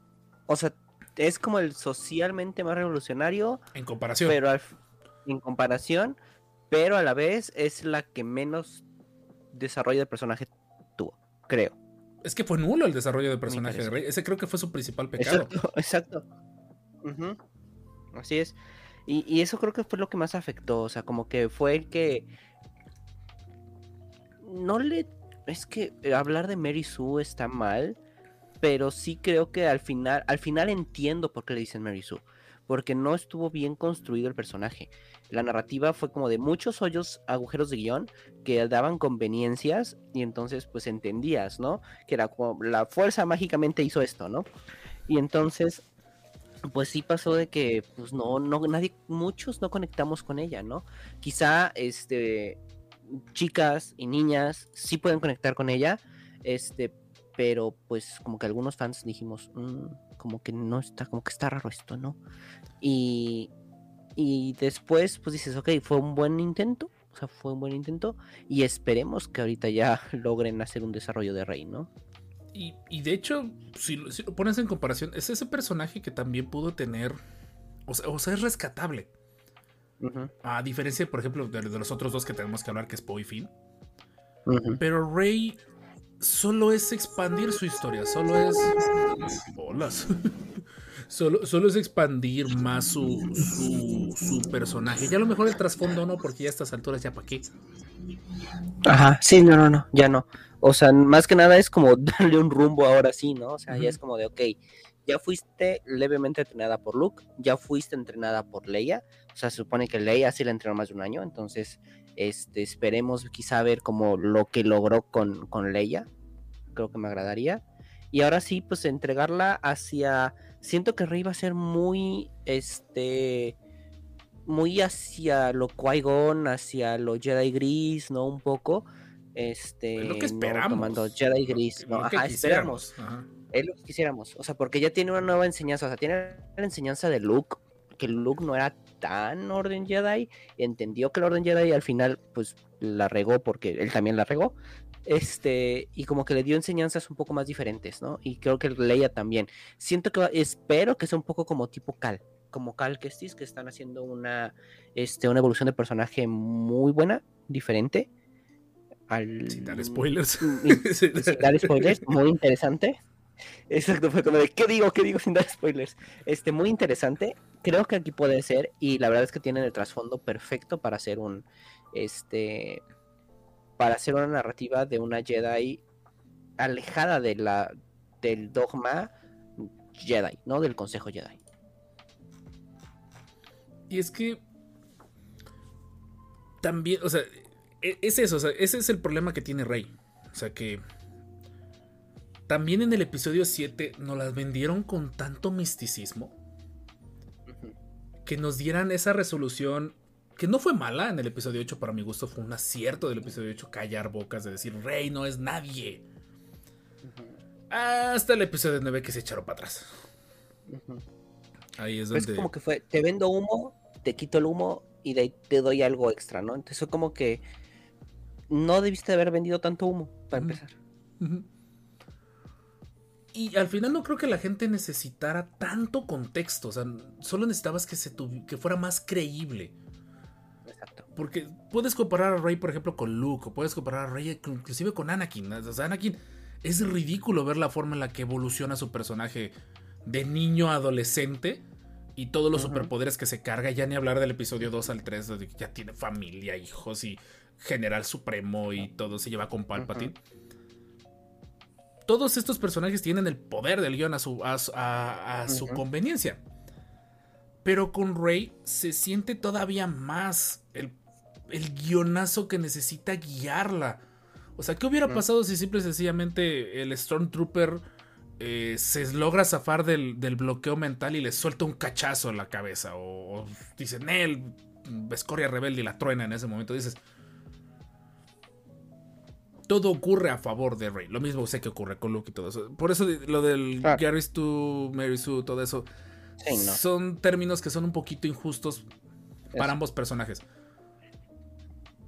o sea, es como el socialmente más revolucionario, en comparación. pero al en comparación, pero a la vez es la que menos desarrollo de personaje tuvo, creo. Es que fue nulo el desarrollo del personaje de. Rey. Ese creo que fue su principal pecado. Exacto. Así es. Y, y eso creo que fue lo que más afectó. O sea, como que fue el que. No le. Es que hablar de Mary Sue está mal. Pero sí creo que al final. Al final entiendo por qué le dicen Mary Sue. Porque no estuvo bien construido el personaje. La narrativa fue como de muchos hoyos, agujeros de guion que daban conveniencias. Y entonces, pues entendías, ¿no? Que era como la fuerza mágicamente hizo esto, ¿no? Y entonces, pues sí pasó de que, pues no, no, nadie, muchos no conectamos con ella, ¿no? Quizá, este, chicas y niñas sí pueden conectar con ella, este, pero pues como que algunos fans dijimos, "Mm, como que no está, como que está raro esto, ¿no? Y, y después, pues dices, ok, fue un buen intento, o sea, fue un buen intento, y esperemos que ahorita ya logren hacer un desarrollo de Rey, ¿no? Y, y de hecho, si, lo- si lo pones en comparación, es ese personaje que también pudo tener. O sea, o sea, es rescatable. A diferencia, por ejemplo, de, de los otros dos que tenemos que hablar, que es Poe y Finn. Pero Rey solo es expandir su historia, solo es. Bolas. Solo, solo es expandir más su, su, su personaje. Ya a lo mejor el trasfondo no, porque ya a estas alturas ya para qué. Ajá, sí, no, no, no, ya no. O sea, más que nada es como darle un rumbo ahora sí, ¿no? O sea, ya es como de, ok, ya fuiste levemente entrenada por Luke, ya fuiste entrenada por Leia. O sea, se supone que Leia sí la entrenó más de un año, entonces, este, esperemos quizá ver como lo que logró con, con Leia. Creo que me agradaría. Y ahora sí, pues entregarla hacia... Siento que Rey va a ser muy, este... Muy hacia lo Qui-Gon, hacia lo Jedi Gris, ¿no? Un poco. Este, Es lo que no esperamos. tomando Jedi Gris, ¿no? Lo que Ajá, esperamos. Ajá. Es lo que quisiéramos. O sea, porque ya tiene una nueva enseñanza. O sea, tiene la enseñanza de Luke. Que Luke no era tan Orden Jedi. Entendió que el Orden Jedi al final, pues, la regó porque él también la regó. Este, y como que le dio enseñanzas un poco más diferentes, ¿no? Y creo que Leia también. Siento que espero que sea un poco como tipo Cal. Como Cal Kestis, que están haciendo una, este, una evolución de personaje muy buena, diferente. Al... Sin dar spoilers. Mm, sin dar spoilers, muy interesante. Exacto, fue como de, ¿qué digo? ¿Qué digo sin dar spoilers? Este, muy interesante. Creo que aquí puede ser, y la verdad es que tienen el trasfondo perfecto para hacer un, este, para hacer una narrativa de una Jedi alejada de la, del dogma Jedi, ¿no? Del Consejo Jedi. Y es que también, o sea, e- es eso, o sea, ese es el problema que tiene Rey. O sea que también en el episodio 7 nos las vendieron con tanto misticismo que nos dieran esa resolución que no fue mala en el episodio 8, para mi gusto fue un acierto del episodio 8 callar bocas de decir Rey no es nadie. Hasta el episodio 9 que se echaron para atrás. Ahí es Pero donde... Es como que fue, te vendo humo, te quito el humo y de ahí te doy algo extra, ¿no? Entonces fue como que no debiste haber vendido tanto humo, para empezar. Y al final no creo que la gente necesitara tanto contexto. O sea, solo necesitabas que, se tuvi- que fuera más creíble. Exacto. Porque puedes comparar a Rey, por ejemplo, con Luke. O puedes comparar a Rey inclusive con Anakin. O sea, Anakin es ridículo ver la forma en la que evoluciona su personaje de niño a adolescente. Y todos los superpoderes que se carga. Ya ni hablar del episodio 2 al 3. De que ya tiene familia, hijos y general supremo y todo se lleva con Palpatine. Todos estos personajes tienen el poder del guion a su, a, su- a- a su Ujú. conveniencia. Pero con Rey se siente todavía más el, el guionazo que necesita guiarla. O sea, ¿qué hubiera pasado si simple y sencillamente el Stormtrooper eh, se logra zafar del, del bloqueo mental y le suelta un cachazo en la cabeza? O, o dice, Nel, escoria rebelde y la truena en ese momento. Dices, todo ocurre a favor de Rey. Lo mismo sé que ocurre con Luke y todo eso. Por eso lo del Claro. Gary Stu, Mary Sue, todo eso. Sí, no. Son términos que son un poquito injustos para ambos personajes.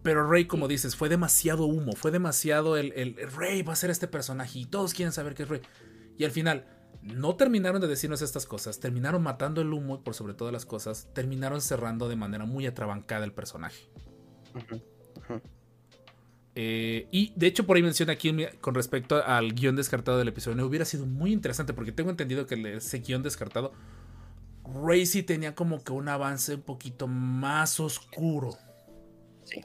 Pero Rey, como dices, fue demasiado humo, fue demasiado el, el- el Rey va a ser este personaje y todos quieren saber qué es Rey. Y al final, no terminaron de decirnos estas cosas, terminaron matando el humo por sobre todas las cosas, terminaron cerrando de manera muy atrabancada el personaje. Ujú, ujú. Eh, y de hecho, por ahí menciona aquí con respecto al guion descartado del episodio 9, hubiera sido muy interesante porque tengo entendido que ese guion descartado, Racy tenía como que un avance un poquito más oscuro. Sí.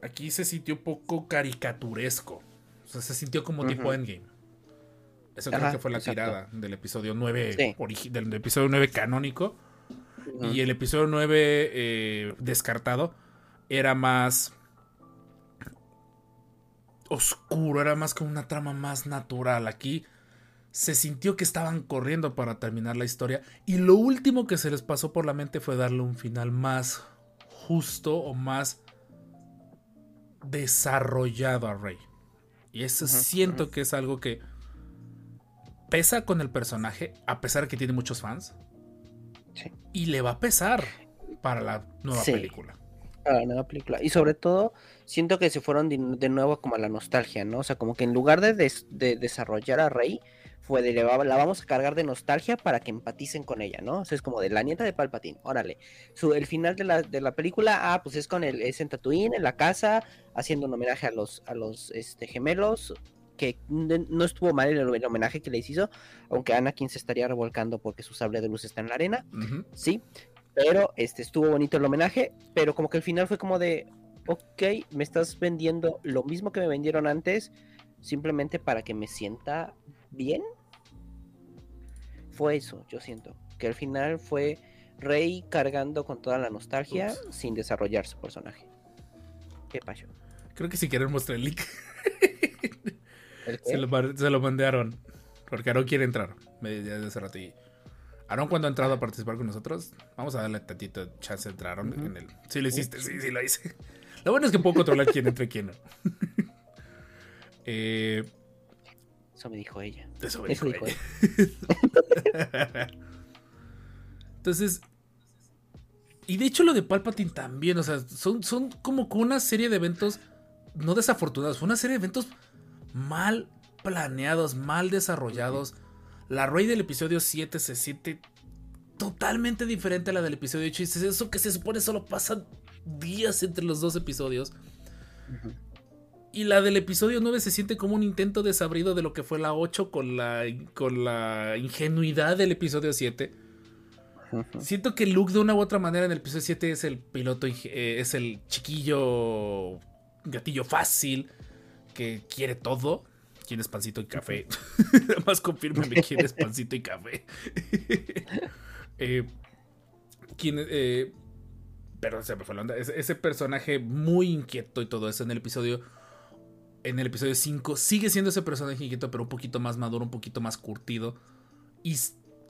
Aquí se sintió un poco caricaturesco. O sea, se sintió como tipo Endgame. Eso creo que fue la tirada del episodio 9, del, episodio 9 canónico. Y el episodio 9 eh, descartado era más oscuro, era más como una trama más natural. Aquí se sintió que estaban corriendo para terminar la historia y lo último que se les pasó por la mente fue darle un final más justo o más desarrollado a Rey. Y eso siento que es algo que pesa con el personaje, a pesar de que tiene muchos fans. Y le va a pesar para la nueva película la nueva película. Y sobre todo, siento que se fueron de, nuevo como a la nostalgia, ¿no? O sea, como que en lugar de, desarrollar a Rey, fue de la vamos a cargar de nostalgia para que empaticen con ella, ¿no? O sea, es como de la nieta de Palpatine, órale. Su, el final de la, de la película, ah, pues es con el es en Tatooine, en la casa, haciendo un homenaje a los, a los este, gemelos, que no estuvo mal el, homenaje que les hizo, aunque Anakin se estaría revolcando porque su sable de luz está en la arena, sí, pero este, estuvo bonito el homenaje, pero como que el final fue como de, ok, me estás vendiendo lo mismo que me vendieron antes, simplemente para que me sienta bien. Fue eso, yo siento. Que al final fue Rey cargando con toda la nostalgia sin desarrollar su personaje. ¿Qué pasó? Creo que si quieren mostrar el link. se, lo, mandaron. Porque no quiere entrar. Me, ya hace rato Aaron cuando ha entrado a participar con nosotros, vamos a darle tantito chance de entrar en el. Sí lo hiciste, sí, sí lo hice. Lo bueno es que puedo controlar quién entra y quién no. Eh, eso me dijo ella. Eso me dijo, ella. Entonces. Y de hecho lo de Palpatine también, o sea, son, son como una serie de eventos no desafortunados, fue una serie de eventos mal planeados, mal desarrollados la Rey del episodio 7 se siente totalmente diferente a la del episodio 8. Y eso que se supone solo pasan días entre los dos episodios. Y la del episodio 9 se siente como un intento desabrido de lo que fue la 8 con la, con la ingenuidad del episodio 7. Siento que Luke de una u otra manera en el episodio 7 es el piloto, eh, es el chiquillo gatillo fácil que quiere todo quién es pancito y café. Nada más confírmame quién es pancito y café. eh, quién, eh, pero se me fue la onda. Ese, personaje muy inquieto y todo eso en el episodio. En el episodio 5 sigue siendo ese personaje inquieto, pero un poquito más maduro, un poquito más curtido. Y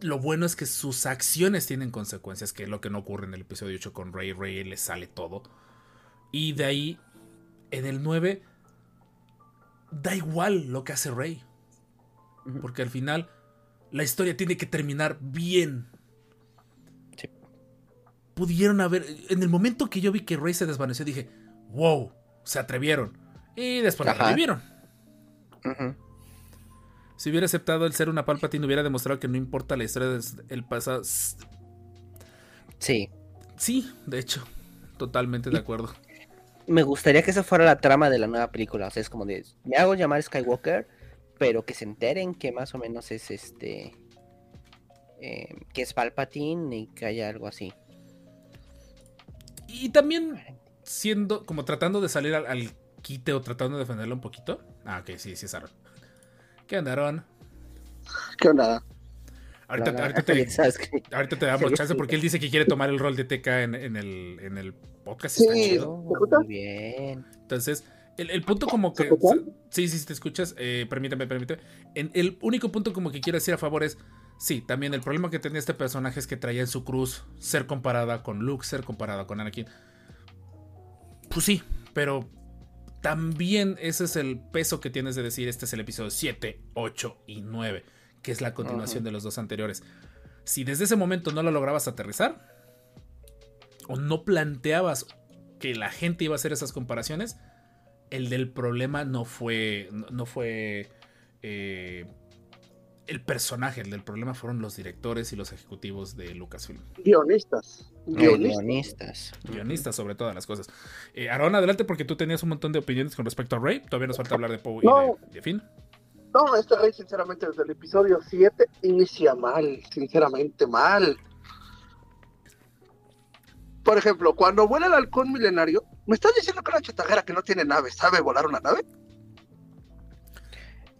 lo bueno es que sus acciones tienen consecuencias, que es lo que no ocurre en el episodio 8 con Rey. Rey le sale todo. Y de ahí, en el 9, da igual lo que hace Rey. Porque al final la historia tiene que terminar bien. Pudieron haber. En el momento que yo vi que Rey se desvaneció, dije, wow, se atrevieron. Y después la revivieron. Si hubiera aceptado el ser una Palpatine, hubiera demostrado que no importa la historia del pasado. Sí. Sí, de hecho, totalmente de acuerdo me gustaría que esa fuera la trama de la nueva película. O sea, es como de, me hago llamar Skywalker, pero que se enteren que más o menos es este, eh, que es Palpatine y que haya algo así. Y también siendo, como tratando de salir al, quite o tratando de defenderlo un poquito. Ah, ok, sí, sí es Aaron. ¿Qué onda, Aaron? ¿Qué onda? Ahorita, te, damos chance porque él dice que quiere tomar el rol de TK en, el, en el podcast. Sí, Muy bien. Entonces, el, punto como que... Sí, sí, te escuchas. Eh, permíteme, permíteme. En, el único punto como que quiero decir a favor es... Sí, también el problema que tenía este personaje es que traía en su cruz ser comparada con Luke, ser comparada con Anakin. Pues sí, pero también ese es el peso que tienes de decir, este es el episodio 7, 8 y 9 que es la continuación de los dos anteriores. Si desde ese momento no lo lograbas aterrizar, o no planteabas que la gente iba a hacer esas comparaciones, el del problema no fue, no, fue eh, el personaje, el del problema fueron los directores y los ejecutivos de Lucasfilm. Guionistas. Guionistas. Guionistas. Guionistas sobre todas las cosas. Eh, Aaron, adelante porque tú tenías un montón de opiniones con respecto a Rey. Todavía nos falta hablar de Poe No. y de, de Finn. No, este rey, sinceramente, desde el episodio 7 inicia mal, sinceramente mal. Por ejemplo, cuando vuela el halcón milenario, ¿me estás diciendo que una chatarrera que no tiene nave sabe volar una nave?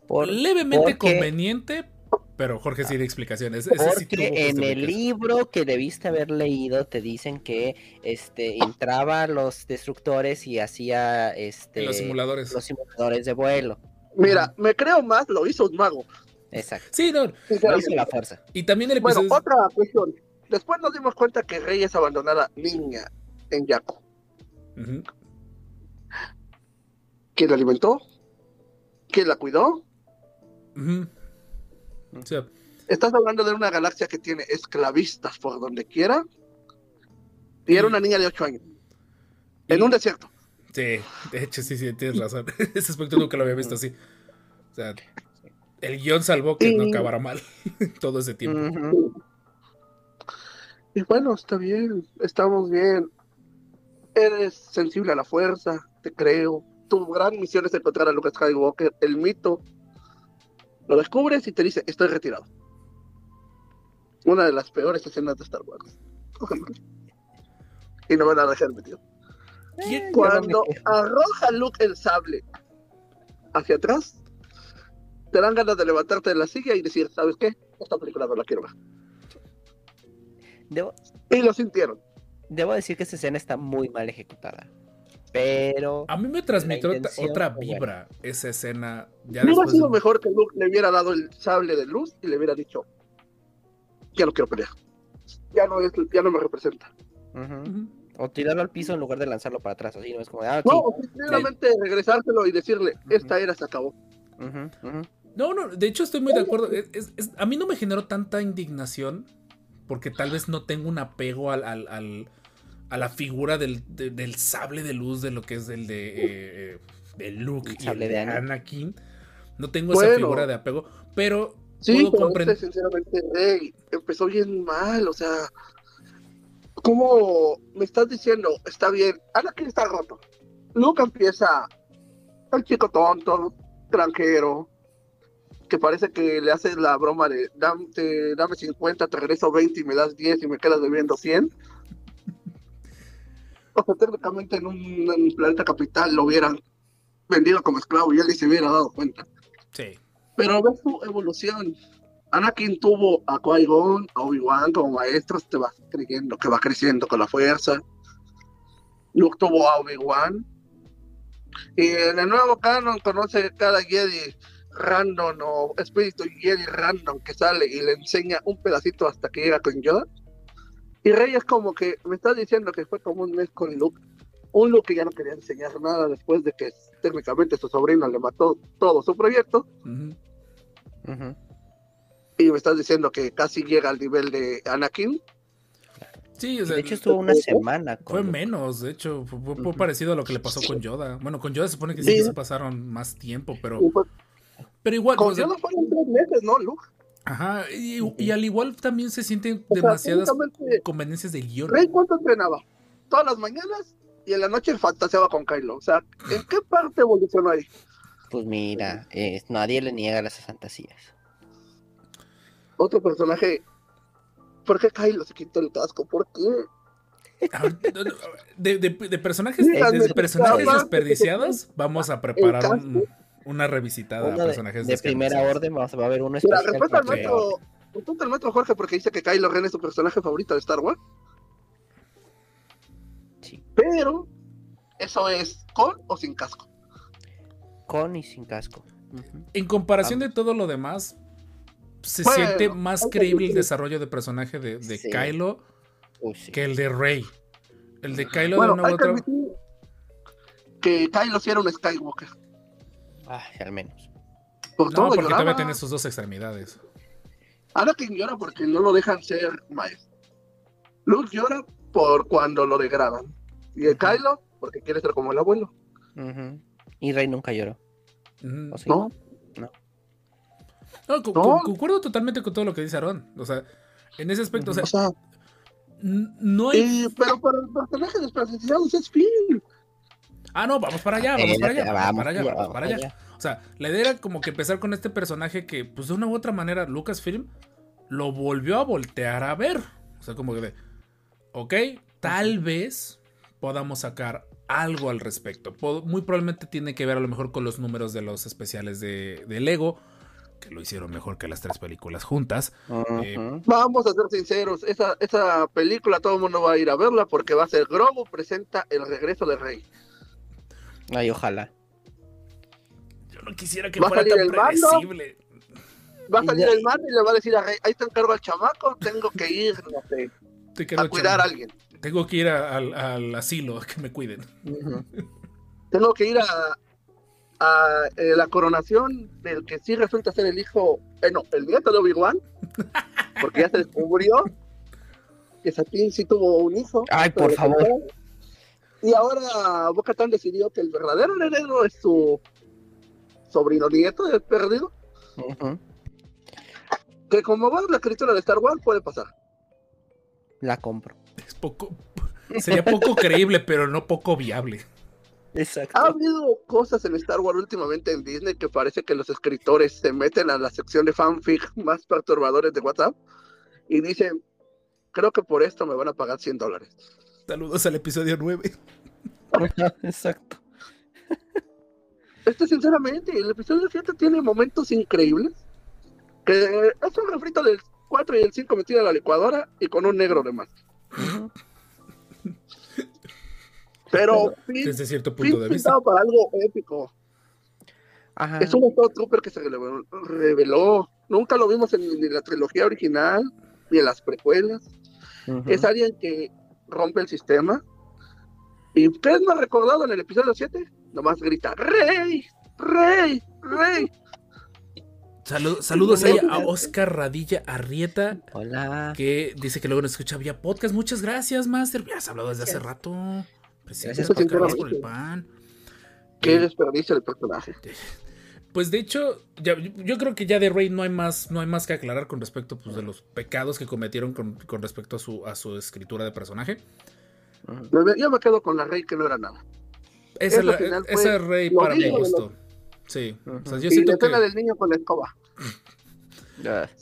Por- Levemente porque- conveniente, pero Jorge sí de explicaciones. Ese sí tuvo Porque en el libro que debiste haber leído te dicen que este entraba a los destructores y hacía este los simuladores. los simuladores de vuelo. Mira, me creo más, lo hizo un mago. Exacto. Sí, no. Lo hizo la fuerza. Y también el Bueno, episodio. otra cuestión. Después nos dimos cuenta que Rey es abandonada niña en Yaco. ¿Quién la alimentó? ¿Quién la cuidó? Ujú. O sea, Estás hablando de una galaxia que tiene esclavistas por donde quiera. Y era una niña de 8 años. En un desierto. Sí, de hecho, sí, sí, tienes razón. Ese aspecto nunca lo había visto así. O sea, el guion salvó que no acabara mal todo ese tiempo. Y bueno, está bien, estamos bien. Eres sensible a la fuerza, te creo. Tu gran misión es encontrar a Luke Skywalker, el mito. Lo descubres y te dice, estoy retirado. Una de las peores escenas de Star Wars. Y no me van a dejar metido. ¿Quién- Cuando arroja Luke el sable hacia atrás, te dan ganas de levantarte de la silla y decir, ¿sabes qué? Esta película no la quiero ver. Debo, Y lo sintieron. debo decir que esta escena está muy mal ejecutada. Pero A mí me transmitió otra- vibra esa escena. Ya Hubiera después sido de- mejor que Luke le hubiera dado el sable de luz y le hubiera dicho, ya no quiero pelear. Ya no, es, ya no me representa. O tirarlo al piso en lugar de lanzarlo para atrás, así no es como de, ah. No, simplemente regresárselo y decirle, esta era se acabó. No, no, de hecho estoy muy de acuerdo. Es- es- es- a mí no me generó tanta indignación porque tal vez no tengo un apego al, al- al- a la figura del, de- del sable de luz de lo que es el de, eh, eh, de Luke El y el sable de de Anakin. Anakin. No tengo esa figura de apego, pero Sí, puedo pero comprender. este, sinceramente, empezó bien mal, o sea, ¿cómo me estás diciendo? Está bien, Anakin está roto. Luke empieza, el chico tonto, tranquero, que parece que le haces la broma de dame, te- dame 50, te regreso 20 y me das 10 y me quedas debiendo 100. O sea, técnicamente en un, en un planeta capital lo hubieran vendido como esclavo y él ni se hubiera dado cuenta. Sí. Pero ves su evolución. Anakin tuvo a Qui-Gon, a Obi-Wan como maestros, te vas creyendo que va creciendo con la fuerza. Luke tuvo a Obi-Wan. Y en el nuevo canon conoce cada Jedi random o espíritu Jedi random que sale y le enseña un pedacito hasta que llega con Yoda. Y Rey es como que me estás diciendo que fue como un mes con Luke. Un Luke que ya no quería enseñar nada después de que técnicamente su sobrino le mató todo su proyecto. Ujú. Y me estás diciendo que casi llega al nivel de Anakin. Sí, o sea, De hecho estuvo una semana con fue Luke. menos, de hecho, fue, parecido a lo que le pasó con Yoda. Bueno, con Yoda se supone que sí, Sí. que se pasaron más tiempo, pero, pero igual, con o sea, Yoda fueron tres meses, ¿no, Luke? ajá, y, y al igual también se sienten O sea, demasiadas conveniencias del guion. Rey, ¿cuánto entrenaba? Todas las mañanas y en la noche fantaseaba con Kylo. O sea, ¿en qué parte evolucionó ahí? Pues mira, eh, nadie le niega las fantasías. Otro personaje. ¿Por qué Kylo se quitó el casco? ¿Por qué? No, De, de- de personajes, de personajes desperdiciados, vamos a preparar un- una revisitada Uno a de, personajes de primera desperdiciados. orden vamos, va a haber uno Mira, especial. respeto al porque- maestro. Respeto al maestro Jorge porque dice que Kylo Ren es su personaje favorito de Star Wars. Sí, Pero, eso es con o sin casco. con y sin casco. En comparación de todo lo demás, se Bueno, siente más creíble el desarrollo de personaje de, de Sí. Kylo sí. que el de Rey. El de Kylo Bueno, de una u otra. que Kylo sí era un Skywalker. Ay, al menos. Por No, todo porque lloraba. todavía tiene sus dos extremidades. Anakin llora porque no lo dejan ser maestro. Luke llora por cuando lo degradan. Y el Kylo porque quiere ser como el abuelo. Y Rey nunca lloró. Mm, ¿o sí? ¿No? No, No. co- concuerdo totalmente con todo lo que dice Aaron. O sea, en ese aspecto, o sea, O sea, n- no hay. eh, pero para el personaje desprestigiados es Phil. Ah, no, vamos para allá, vamos para allá, vamos para allá, vamos para allá. O sea, la idea era como que empezar con este personaje que, pues de una u otra manera, Lucasfilm lo volvió a voltear a ver. O sea, como que de, ok, tal vez podamos sacar algo al respecto. Muy probablemente tiene que ver a lo mejor con los números de los especiales de, de Lego, que lo hicieron mejor que las tres películas juntas. Eh. Vamos a ser sinceros, esa, esa película todo el mundo va a ir a verla porque va a ser Grogu presenta el regreso del rey. Ay, ojalá. Yo no quisiera que fuera tan el mando. predecible. Va a salir el mando y le va a decir a Rey, ahí te encargo al chamaco, tengo que ir, no sé, Te quedo a cuidar a alguien. Tengo que ir a- al, al asilo a que me cuiden. Tengo que ir a, a eh, la coronación del que sí resulta ser el hijo, eh, no, el nieto de Obi-Wan, porque ya se descubrió que Satín sí tuvo un hijo. Ay, por favor. Y ahora Bo-Katan decidió que el verdadero heredero es su sobrino nieto del perdido, que como va la escritura de Star Wars puede pasar. La compro. Es poco. Sería poco creíble, pero no poco viable. Exacto. Ha habido cosas en Star Wars últimamente en Disney que parece que los escritores se meten a la sección de fanfic más perturbadores de WhatsApp y dicen, creo que por esto me van a pagar 100 dólares. Saludos al episodio 9. Exacto. Este, sinceramente, el episodio 7 tiene momentos increíbles. Que es un refrito del 4 y el 5 metido en la licuadora y con un negro de más. Pero Finn, Desde cierto Finn punto de vista. pintado para algo épico. Ajá. Es un Trooper que se reveló, reveló. Nunca lo vimos en, la trilogía original ni en las precuelas. Es alguien que rompe el sistema. ¿Y qué es más recordado en el episodio 7? Nomás grita, ¡Rey! ¡Rey! ¡Rey! Salu- saludos ahí a Oscar Radilla Arrieta, Hola. que dice que luego nos escucha vía podcast. Muchas gracias, Master. Ya has hablado desde hace rato. Gracias, por el pan. ¡Qué Eh, desperdicio el personaje! Pues de hecho, ya- yo creo que ya de Rey no hay más, no hay más que aclarar con respecto pues, de los pecados que cometieron con, con respecto a su, a su escritura de personaje. Yo me quedo con la Rey que no era nada. Esa, la- Rey para mi gusto. Sí, o sea, Ujú. yo y la escena que del niño con la escoba.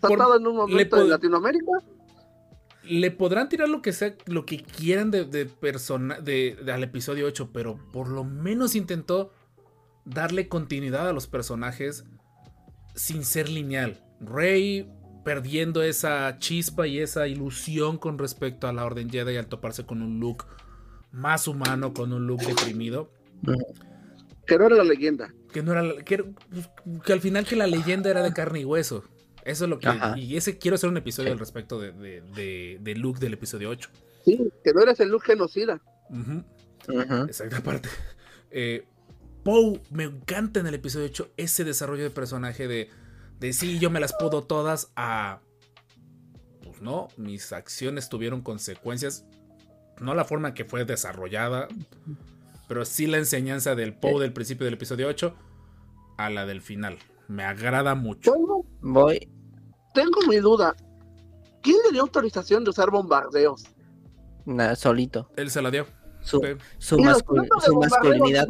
Saltado en un momento pod- en Latinoamérica. Le podrán tirar lo que sea, lo que quieran de, de persona de, de- al episodio 8, pero por lo menos intentó darle continuidad a los personajes sin ser lineal. Rey perdiendo esa chispa y esa ilusión con respecto a la Orden Jedi al toparse con un look más humano, con un look deprimido. Que no era la leyenda. Que no era la- que al final que la leyenda era de carne y hueso. Eso es lo que. Ajá. Y ese quiero hacer un episodio al respecto de, de, de, de Luke del episodio 8. Sí, que no eres el look genocida. Ujú. Ujú. Exacta parte. Eh, Poe, me encanta en el episodio 8 ese desarrollo de personaje de, de sí, yo me las puedo todas a... Pues no, mis acciones tuvieron consecuencias. No la forma en que fue desarrollada, pero sí la enseñanza del Poe del principio del episodio 8 a la del final. Me agrada mucho. Voy. Tengo mi duda. ¿Quién le dio autorización de usar bombardeos? na- solito. Él se la dio. Su, Sí. su, mascul- masculinidad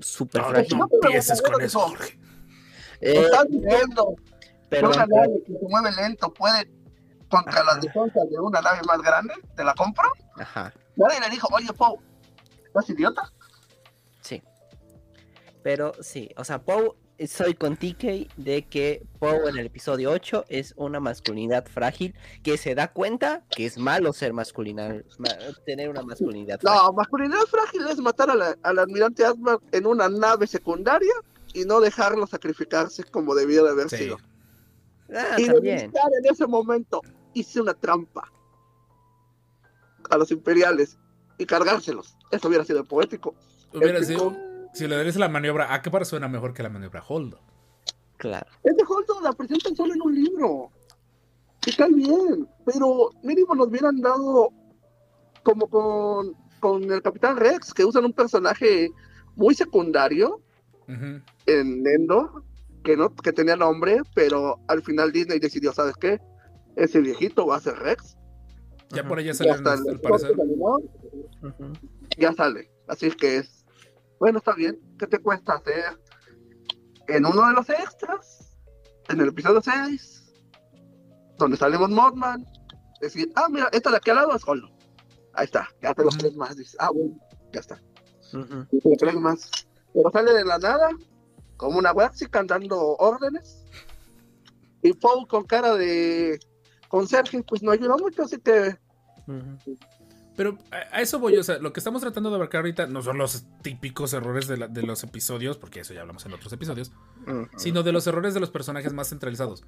súper No, frágil. no empieces con eso, Jorge. Eh, están diciendo pero, que una nave que se mueve lento puede contra las defensas de una nave más grande. ¿Te la compro? ajá, Nadie le dijo, oye, Pau, ¿estás idiota? sí. Pero sí, o sea, Poe, soy con TK de que Poe en el episodio 8 es una masculinidad frágil que se da cuenta que es malo ser masculina, ma- tener una masculinidad frágil. No, masculinidad frágil es matar a la- al almirante Asmar en una nave secundaria y no dejarlo sacrificarse como debía de haber Sí. sido. Ah, y en ese momento hice una trampa a los imperiales y cargárselos. Eso hubiera sido poético. Hubiera sido. Si le des la maniobra, ¿a qué par suena mejor que la maniobra Holdo? Claro. Ese Holdo la presentan solo en un libro. Está bien, pero mínimo nos hubieran dado como con, con el Capitán Rex, que usan un personaje muy secundario en Endor que no que tenía nombre, pero al final Disney decidió, ¿sabes qué? Ese viejito va a ser Rex. Ya por allá Ya el parecer. animado, Ujú. ya sale. Así es que es. Bueno, está bien. ¿Qué te cuesta hacer? En uno de los extras, en el episodio 6, donde salimos Mothman, decir, ah, mira, esta de aquí al lado es Holo. Ahí está, ya te los crees más. Dices, ah, bueno, ya está. Te lo crees más. Pero sale de la nada, como una Waxican dando órdenes. Y Paul con cara de conserje, pues no ayuda mucho, así que. Pero a, eso voy, o sea, lo que estamos tratando de abarcar ahorita no son los típicos errores de, la- de los episodios, porque eso ya hablamos en otros episodios, sino de los errores de los personajes más centralizados.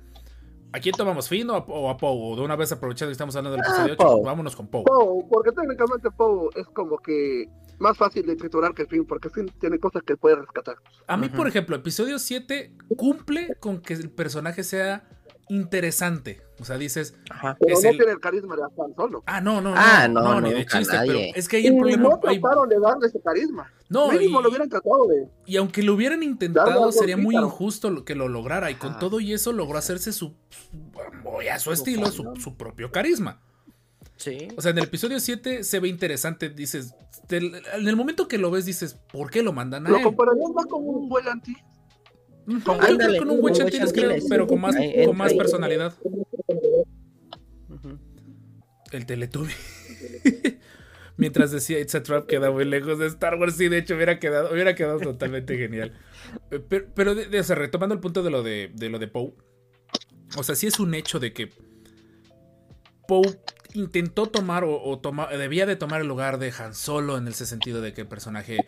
¿A quién tomamos? ¿Finn o a, o a Poe? O de una vez aprovechando que estamos hablando del Ah, episodio 8, Poe. vámonos con Poe. Poe, porque técnicamente Poe es como que más fácil de triturar que Finn, porque Finn tiene cosas que puede rescatar. A mí, por ejemplo, episodio 7 cumple con que el personaje sea interesante. O sea, dices, Ajá. Pero no el- tiene el carisma de Han Solo. ah, no, no, no, Ah, no, no, ni de chiste, nadie. pero es que hay el problema. no trataron de darle ese carisma. no, Mínimo y- lo hubieran tratado de. Y aunque lo hubieran intentado, sería muy pícaro. injusto lo- que lo lograra. Y con Ajá. todo y eso logró hacerse su, muy a su estilo, su, su propio carisma. Sí. O sea, en el episodio 7 se ve interesante. Dices, te- en el momento que lo ves, dices, ¿por qué lo mandan a Lo él? compararías más con un buen Yo Ándale, creo que con un un Witch Witch Antilles, creo, pero con más, Ahí con más ahí. personalidad. El Teletubby. Mientras decía It's a Trap queda muy lejos de Star Wars. Sí, de hecho hubiera quedado, hubiera quedado totalmente genial. Eh, Pero, pero de- de- o sea, retomando el punto de lo de, de lo de Poe. O sea, sí es un hecho de que Poe intentó tomar o, o toma- debía de tomar el lugar de Han Solo en ese sentido de que el personaje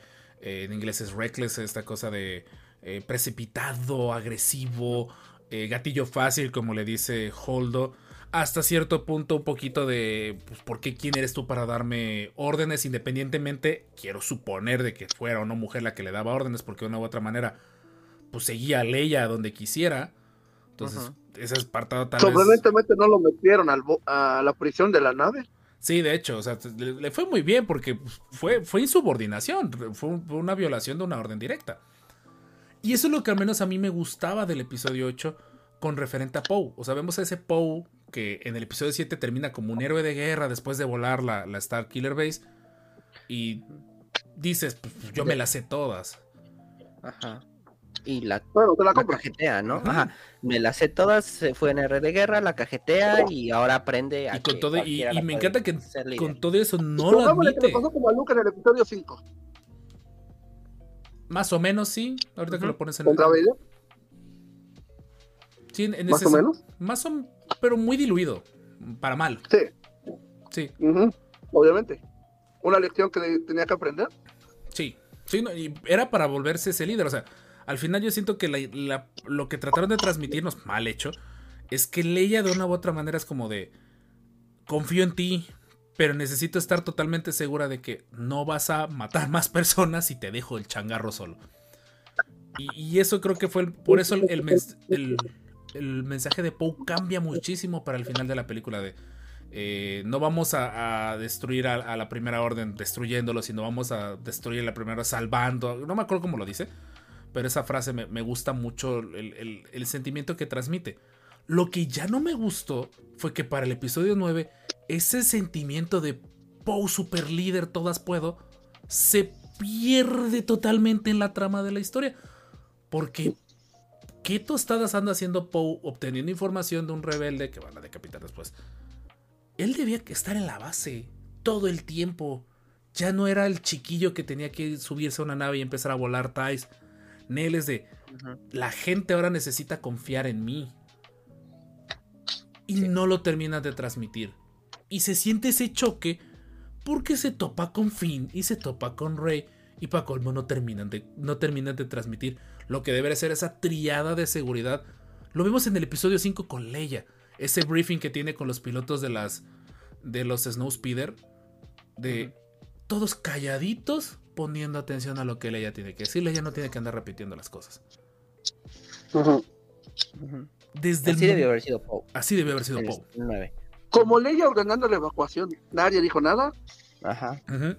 eh, en inglés es reckless, esta cosa de eh, precipitado, agresivo, eh, gatillo fácil, como le dice Holdo. Hasta cierto punto un poquito de, pues, ¿por qué quién eres tú para darme órdenes? Independientemente, quiero suponer de que fuera o no mujer la que le daba órdenes, porque de una u otra manera, pues seguía a Leia donde quisiera. Entonces, Ujú. esa es partado tal vez... Sorprendentemente no lo metieron al bo- a la prisión de la nave. Sí, de hecho, o sea, le, le fue muy bien porque pues, fue, fue insubordinación, fue, un- fue una violación de una orden directa. Y eso es lo que al menos a mí me gustaba del episodio 8 con referente a Poe. O sea, vemos a ese Poe que en el episodio 7 termina como un héroe de guerra después de volar la, la Star Killer Base. Y dices, pues, yo me las sé todas. Ajá. Y la, Bueno, te la cajetea, ¿no? Ajá. Ajá. Me la sé todas, se fue en R de guerra, la cajetea y ahora aprende a Y con que todo, y, me encanta que con todo eso no lo que le admite. pasó como a Luke en el episodio 5. Más o menos, sí. Ahorita que lo pones en Contra Vader, Sí, en- en más ese o menos. Más o pero muy diluido. Para mal. Sí, Sí, obviamente. Una lección que tenía que aprender. sí. Sí, no, y era para volverse ese líder. O sea, al final yo siento que la- la- lo que trataron de transmitirnos, mal hecho, es que Leia de una u otra manera es como de. Confío en ti, pero necesito estar totalmente segura de que no vas a matar más personas y te dejo el changarro solo. Y, eso creo que fue el- por eso el, el mens- el- el mensaje de Poe cambia muchísimo para el final de la película de eh, no vamos a, a destruir a, a la primera orden destruyéndolo, sino vamos a destruir la primera salvando. No me acuerdo cómo lo dice, pero esa frase me, gusta mucho el, el- el sentimiento que transmite. Lo que ya no me gustó fue que para el episodio 9 ese sentimiento de Poe super líder, todas puedo, se pierde totalmente en la trama de la historia. Porque, ¿qué tostadas anda haciendo Poe obteniendo información de un rebelde que van a decapitar después? Él debía estar en la base todo el tiempo. Ya no era el chiquillo que tenía que subirse a una nave y empezar a volar TIEs. Nel es de, la gente ahora necesita confiar en mí. Y no lo terminan de transmitir. Y se siente ese choque porque se topa con Finn y se topa con Rey. Y para colmo no terminan, de, no terminan de transmitir lo que debe ser esa triada de seguridad. Lo vemos en el episodio 5 con Leia. Ese briefing que tiene con los pilotos de las de los Snowspeeder. De todos calladitos poniendo atención a lo que Leia tiene que decir. Leia no tiene que andar repitiendo las cosas. Desde Así el debió haber sido Poe. Así debió haber sido Poe. 9. Como Leia ordenando la evacuación, nadie dijo nada. Ajá, Ujú.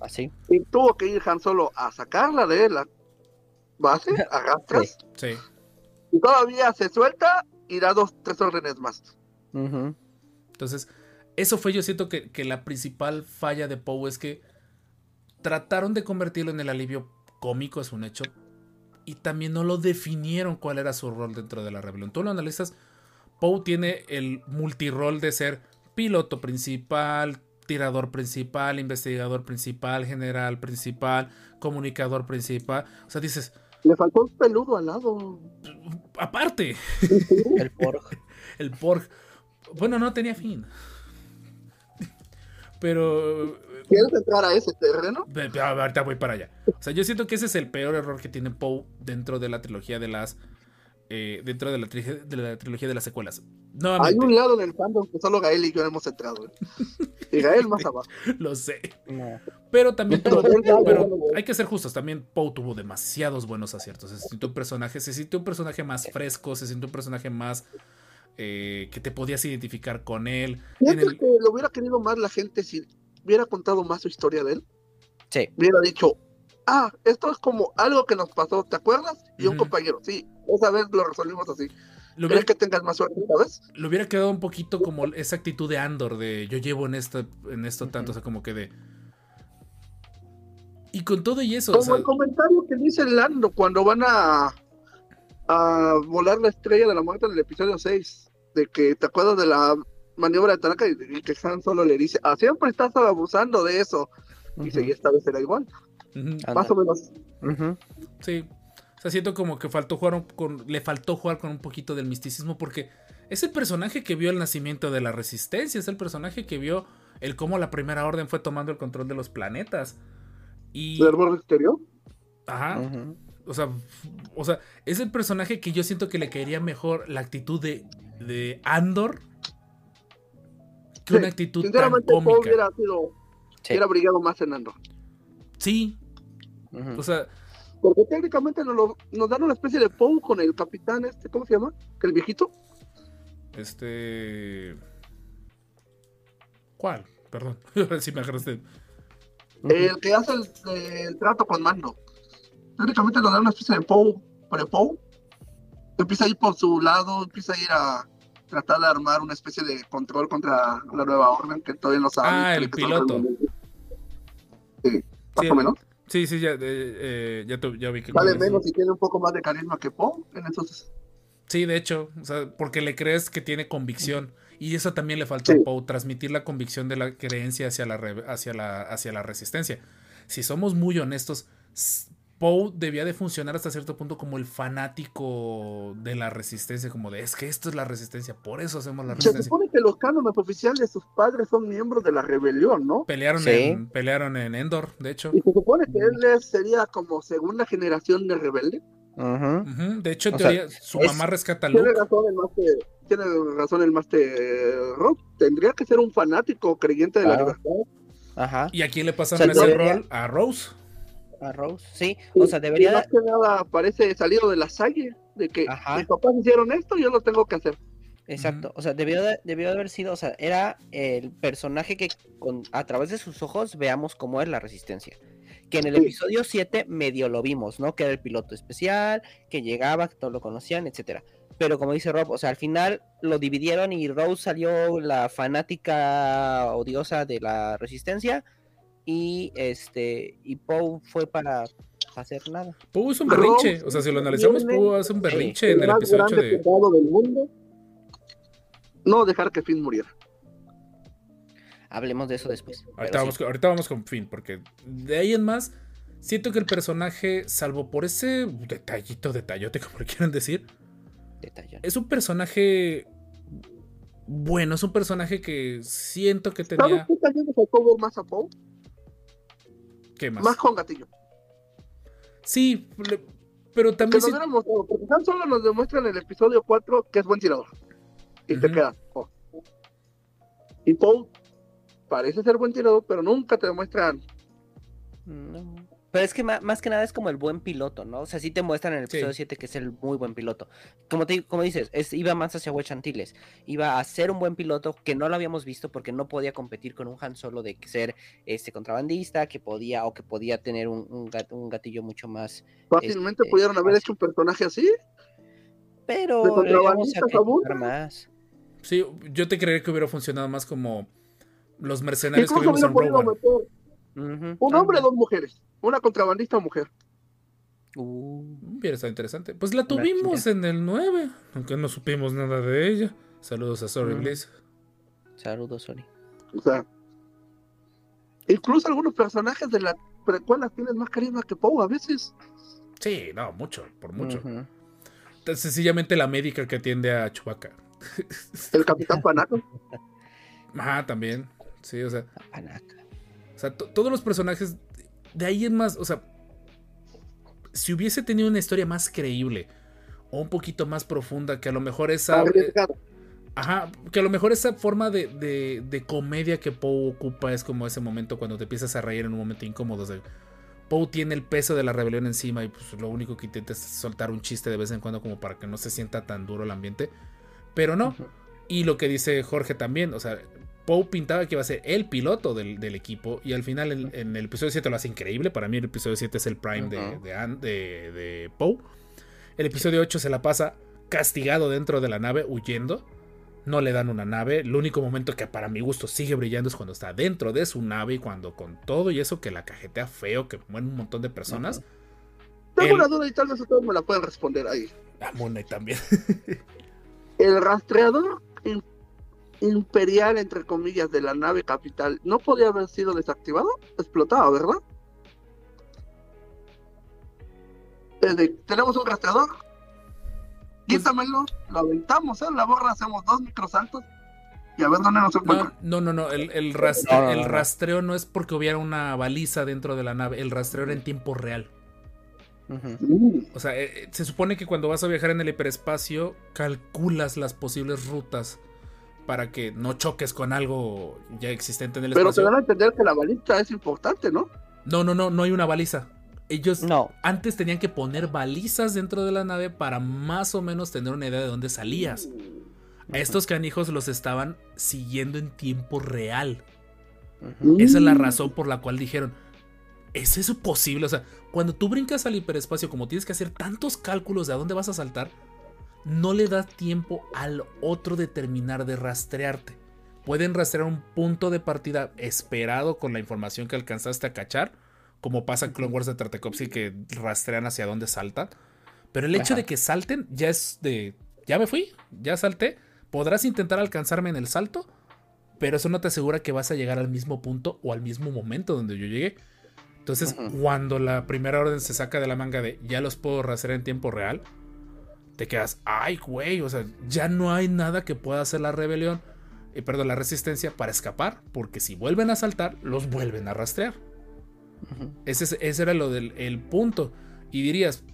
así. Y tuvo que ir Han Solo a sacarla de la base, a rastras. Sí. Y todavía se suelta y da dos, tres órdenes más. Ujú. Entonces, eso fue yo siento que, que la principal falla de Poe es que trataron de convertirlo en el alivio cómico, es un hecho, y también no lo definieron cuál era su rol dentro de la rebelión. Tú lo analizas, Poe tiene el multirol de ser piloto principal, tirador principal, investigador principal, general principal, comunicador principal. O sea, dices, Le faltó un peludo al lado. aparte, El Porg. el Porg. Bueno, no tenía fin. Pero ¿Quieres entrar a ese terreno? Ahorita voy para allá. O sea, yo siento que ese es el peor error que tiene Poe dentro de la trilogía de las. Eh, dentro de la, trilogía, de la trilogía de las secuelas. Hay un lado en el fandom que solo Gael y yo hemos entrado. ¿eh? Y Gael más abajo. lo sé. No. Pero también tuvo- pero hay que ser justos. También Poe tuvo demasiados buenos aciertos. Se sintió un personaje, se sintió un personaje más fresco, se sintió un personaje más. eh, que te podías identificar con él. En ¿Sientes el- que lo hubiera querido más la gente si hubiera contado más su historia de él? Sí. Hubiera dicho, ah, esto es como algo que nos pasó, ¿te acuerdas? Y un compañero, sí, esa vez lo resolvimos así. lo, ¿Crees hubiera, que tengas más suerte, sabes? le hubiera quedado un poquito como esa actitud de Andor, de yo llevo en esto, en esto tanto, o sea, como que de. Y con todo y eso, o Como sea, el comentario que dice Lando cuando van a, a volar la estrella de la muerte en el episodio 6, de que te acuerdas de la maniobra de Tanaka y, y que Han solo le dice, ah, siempre estás abusando de eso. Dice, y Ujú. esta vez era igual, más o menos. Sí. O sea, siento como que faltó jugar un- con, le faltó jugar con un poquito del misticismo porque es el personaje que vio el nacimiento de la resistencia, es el personaje que vio el cómo la primera orden fue tomando el control de los planetas. Y, ¿El árbol exterior? ajá, o sea, o sea, es el personaje que yo siento que le caería mejor la actitud de, de Andor que Sí, una actitud tan Sinceramente, Paul cómica. hubiera sido, Sí. hubiera brillado más en Andor. Sí, o sea, Porque técnicamente nos, lo- nos dan una especie de Poe con el capitán este, ¿cómo se llama? ¿Que el viejito? este. ¿Cuál? Perdón, si me agarraste. El que hace el, el trato con Mando. Técnicamente nos dan una especie de Poe, pre-Poe. Empieza a ir por su lado, empieza a ir a tratar de armar una especie de control contra la nueva orden que todavía no sabe. Ah, el piloto. Sí, más Sí, o menos. Sí, sí, ya, eh, eh, ya, tu- ya vi que. Vale menos y tiene un poco más de carisma que Poe en esos. Sí, de hecho, o sea, porque le crees que tiene convicción. Y eso también le faltó Sí. a Poe, transmitir la convicción de la creencia hacia la, hacia la, hacia la resistencia. Si somos muy honestos, Poe debía de funcionar hasta cierto punto como el fanático de la resistencia, como de es que esto es la resistencia, por eso hacemos la Se resistencia. supone que los cánones oficiales de sus padres son miembros de la rebelión, ¿no? Pelearon, Sí. en, pelearon en Endor, de hecho. Y se supone que él es- sería como segunda generación de rebelde. Ujú, De hecho, en sea, teoría, su es- mamá rescata a Tiene Luke. razón el Master, tiene razón el Master Rob. Tendría que ser un fanático creyente de la libertad. Ajá. ¿Y a quién le O sea, ese debería- rol? A Rose. A Rose. Sí. O sea, debería. Y más que nada parece salido de la salle, de que Ajá. mis papás hicieron esto, yo lo tengo que hacer. Exacto, o sea, debió de, debió de haber sido, o sea, era el personaje que con, a través de sus ojos veamos cómo es la resistencia. Que en el Sí. episodio 7 medio lo vimos, ¿no? Que era el piloto especial, que llegaba, que todos lo conocían, etcétera. Pero como dice Rob, o sea, al final lo dividieron y Rose salió la fanática odiosa de la resistencia y este y Poe fue para hacer nada. Poe es un berrinche. O sea, si lo analizamos, Poe hace un berrinche en el más episodio 8 grande de. del mundo. No dejar que Finn muriera. Hablemos de eso después. Ahorita, vamos, con- ahorita vamos con Finn, porque de ahí en más, siento que el personaje, salvo por ese detallito, detallote, como le quieran decir, Detallón. es un personaje bueno, es un personaje que siento que ¿Sabes tenía. qué también me faltó ver más a Poe? ¿Qué más? Más con gatillo. Sí, le- pero Que también. sí- hubieran mostrado, porque Han Solo nos demuestra en el episodio 4 que es buen tirador. Y te Ujú. quedas. oh. Y Poe parece ser buen tirador, pero nunca te demuestran. No. Pero es que más, que nada es como el buen piloto, ¿no? O sea, sí te muestran en el Sí. episodio 7 que es el muy buen piloto. Como, te, como dices, es, iba más hacia Wedge Antilles. Iba a ser un buen piloto que no lo habíamos visto porque no podía competir con un Han Solo de que ser este contrabandista, que podía o que podía tener un, un gat- un gatillo mucho más. Fácilmente Este, pudieron haber hecho un personaje así. Pero ¿De le vamos a contrabandistas criticar abundan? más. Sí, yo te creería que hubiera funcionado más como los mercenarios que vimos en Rogue One. Un hombre, dos mujeres. Una contrabandista mujer. Uh, Hubiera estado interesante. Pues la tuvimos en el 9, aunque no supimos nada de ella. Saludos a Sorry. Bliss. saludos, Sony. O sea, incluso algunos personajes de las precuelas tienen más carisma que Poe a veces. Sí, no, mucho, por mucho. Entonces, sencillamente la médica que atiende a Chewbacca. El Capitán Panaco. Ajá, también. Sí, o sea, Panaca. O sea to- todos los personajes de ahí en más, o sea, si hubiese tenido una historia más creíble o un poquito más profunda, que a lo mejor esa... eh. Ajá, que a lo mejor esa forma de, de- de comedia que Poe ocupa es como ese momento cuando te empiezas a reír en un momento incómodo. o sea, Poe tiene el peso de la rebelión encima y pues lo único que intenta es soltar un chiste de vez en cuando como para que no se sienta tan duro el ambiente. Pero no. Y lo que dice Jorge también, o sea, Poe pintaba que iba a ser el piloto del, del equipo y al final en, en el episodio 7 lo hace increíble. Para mí el episodio 7 es el prime de, de, de- de Poe. El episodio 8 se la pasa castigado dentro de la nave, huyendo. No le dan una nave. El único momento que para mi gusto sigue brillando es cuando está dentro de su nave y cuando con todo y eso que la cajetea feo, que mueren un montón de personas. Tengo El- una duda y tal vez ustedes me la pueden responder ahí. A Moon Knight también. El rastreador im- imperial, entre comillas, de la nave capital, ¿no podía haber sido desactivado? Explotado, ¿verdad? Desde- tenemos un rastreador. Quítamelo, lo aventamos en la borra, hacemos dos microsaltos y a ver dónde nos encuentra. No, no, no, no. El, el rastre- No, no, no, el rastreo no es porque hubiera una baliza dentro de la nave. El rastreo era en tiempo real. Mm, O sea, eh, eh, se supone que cuando vas a viajar en el hiperespacio, calculas las posibles rutas para que no choques con algo ya existente en el Pero te espacio. dan a entender que la balista es importante, ¿no? No, no, no, no hay una baliza. Ellos No, antes tenían que poner balizas dentro de la nave para más o menos tener una idea de dónde salías. A estos canijos los estaban siguiendo en tiempo real. ujú. Esa es la Mm. razón por la cual dijeron, ¿es eso posible? O sea, cuando tú brincas al hiperespacio, como tienes que hacer tantos cálculos de a dónde vas a saltar, no le da tiempo al otro de terminar de rastrearte. Pueden rastrear un punto de partida esperado con la información que alcanzaste a cachar, como pasa en Clone Wars de Tartakovsky que rastrean hacia dónde saltan. Pero el hecho Ajá. de que salten ya es de, ya me fui, ya salté. Podrás intentar alcanzarme en el salto, pero eso no te asegura que vas a llegar al mismo punto o al mismo momento donde yo llegué. Entonces, cuando la primera orden se saca de la manga de ya los puedo rastrear en tiempo real, te quedas, ay, güey, o sea, ya no hay nada que pueda hacer la rebelión, eh, perdón, la resistencia para escapar, porque si vuelven a saltar, los vuelven a rastrear. Ese, es- ese era lo del el punto. Y dirías,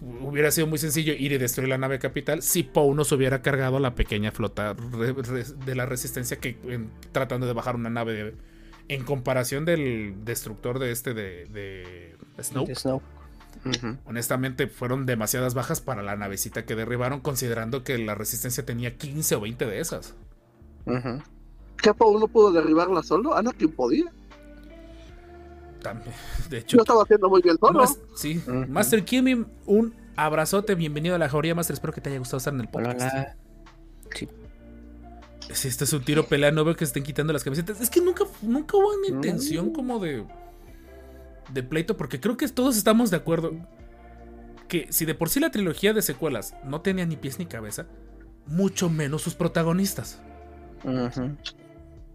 hubiera sido muy sencillo ir y destruir la nave capital si Poe nos hubiera cargado a la pequeña flota de la resistencia que en- tratando de bajar una nave de- en comparación del destructor de este de. De Snow. Honestamente fueron demasiadas bajas para la navecita que derribaron considerando que la resistencia tenía 15 o 20 de esas. Ujú. ¿Qué Poe no pudo derribarla solo? Anakin podía. También, de hecho, Yo estaba haciendo muy bien solo. Mas- sí. Master Kimi, un abrazote, bienvenido a la jauría, Master. Espero que te haya gustado estar en el podcast. hola. Si este es un tiro pelea, no veo que estén quitando las camisetas. Es que nunca, nunca hubo una No. intención como de. De pleito, porque creo que todos estamos de acuerdo. Que si de por sí la trilogía de secuelas no tenía ni pies ni cabeza, mucho menos sus protagonistas.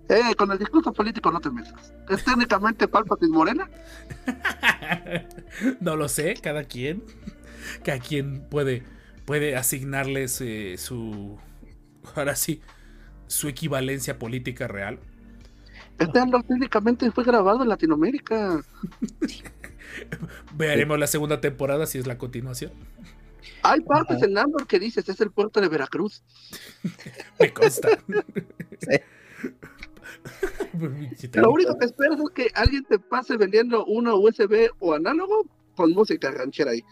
Eh, con el discurso político no te metas. Es técnicamente Palpatine Morena. no lo sé, cada quien. Cada quien puede, puede asignarles eh, su. Ahora sí, su equivalencia política real. Este Andor técnicamente fue grabado en Latinoamérica. Veremos la segunda temporada si es la continuación. Hay partes Ajá. en Andor que dices, es el puerto de Veracruz. Me consta. Sí. Lo único que esperas es que alguien te pase vendiendo una USB o análogo con música ranchera ahí.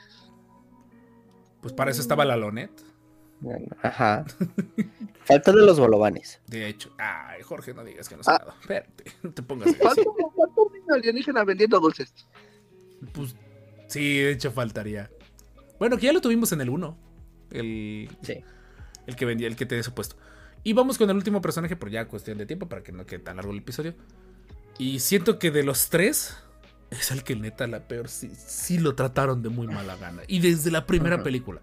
Pues para eso estaba la Lonet. Ajá. Falta de los bolovanes. De hecho, ay, Jorge, no digas que no sé Ah. nada. Espérate, no te pongas falta un niño alienígena vendiendo dulces. Pues sí, de hecho faltaría. Bueno, que ya lo tuvimos en el 1. El, Sí. el que vendía, el que tenía su puesto. Y vamos con el último personaje, por ya cuestión de tiempo, para que no quede tan largo el episodio. Y siento que de los tres, es el que neta la peor sí, sí lo trataron de muy mala gana. Y desde la primera película.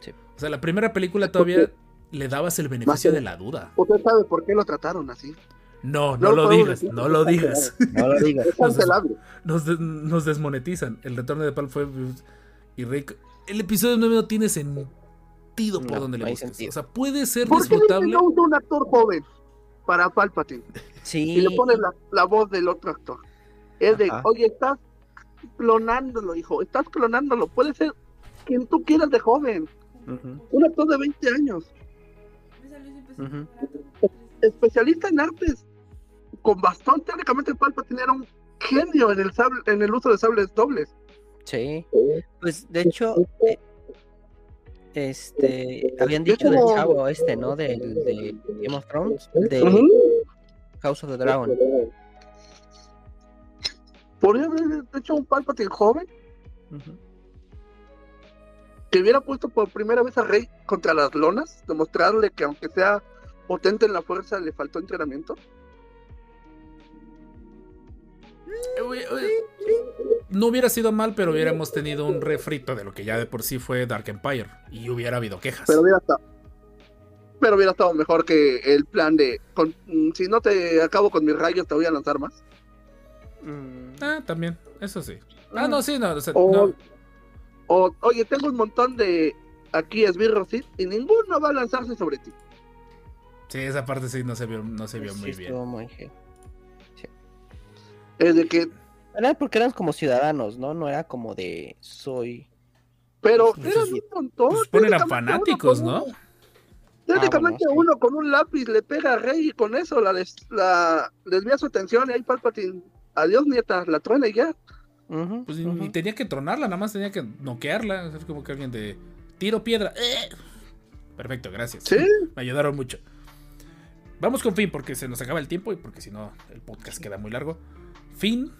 Sí. O sea, la primera película todavía le dabas el beneficio de la duda. Usted sabe por qué lo trataron así. No, no, No lo digas, decir, no lo digas. No lo digas. Es cancelable. Nos, nos desmonetizan. El retorno de Pal fue. Y Rick. El episodio 9 no tiene sentido por No, donde no le hay busques. sentido. O sea, puede ser ¿Por qué disfrutable. no usa un actor joven para Palpatine? Sí. Y le pones la, la voz del otro actor. Es de, oye, estás clonándolo, hijo. Estás clonándolo. Puede ser quien tú quieras de joven. Ujú, Un actor de 20 años. Especialista en artes. Con bastón. Teóricamente Palpatine era un genio en el, sable, en el uso de sables dobles. Sí. Pues de hecho, eh, este, habían dicho del chavo este, ¿no? Del de Game of Thrones, de. House of the Dragon. Podría haber hecho un Palpatine joven Ujú. Que hubiera puesto por primera vez a Rey contra las lonas, demostrarle que aunque sea potente en la fuerza, le faltó entrenamiento. Eh, eh, No hubiera sido mal, pero hubiéramos tenido un refrito de lo que ya de por sí fue Dark Empire. Y hubiera habido quejas. Pero hubiera estado, pero hubiera estado mejor que el plan de, con- mm, si no te acabo con mis rayos, te voy a lanzar más. Mm, Ah, también, eso sí. Ah, no, sí, no. o sea, O, no. O, oye, tengo un montón de aquí esbirros ¿sí? y ninguno va a lanzarse sobre ti. Sí, esa parte sí no se vio, no se vio sí muy bien. estuvo muy heavy. Es de que, Era porque eran como ciudadanos, ¿no? No era como de soy. pero Pues, eran un montón. Pues ponen a Técnicamente uno fanáticos, ¿no? Técnicamente Ah, bueno, sí. uno con un lápiz le pega a Rey y con eso la, des- la desvía su atención y ahí Palpatine, adiós nieta, la truena y ya. Pues ni- tenía que tronarla, nada más tenía que noquearla. Es como que alguien de tiro piedra. ¡Eh! Perfecto, gracias. Sí. Me ayudaron mucho. Vamos con Finn porque se nos acaba el tiempo y porque si no el podcast queda muy largo. Finn,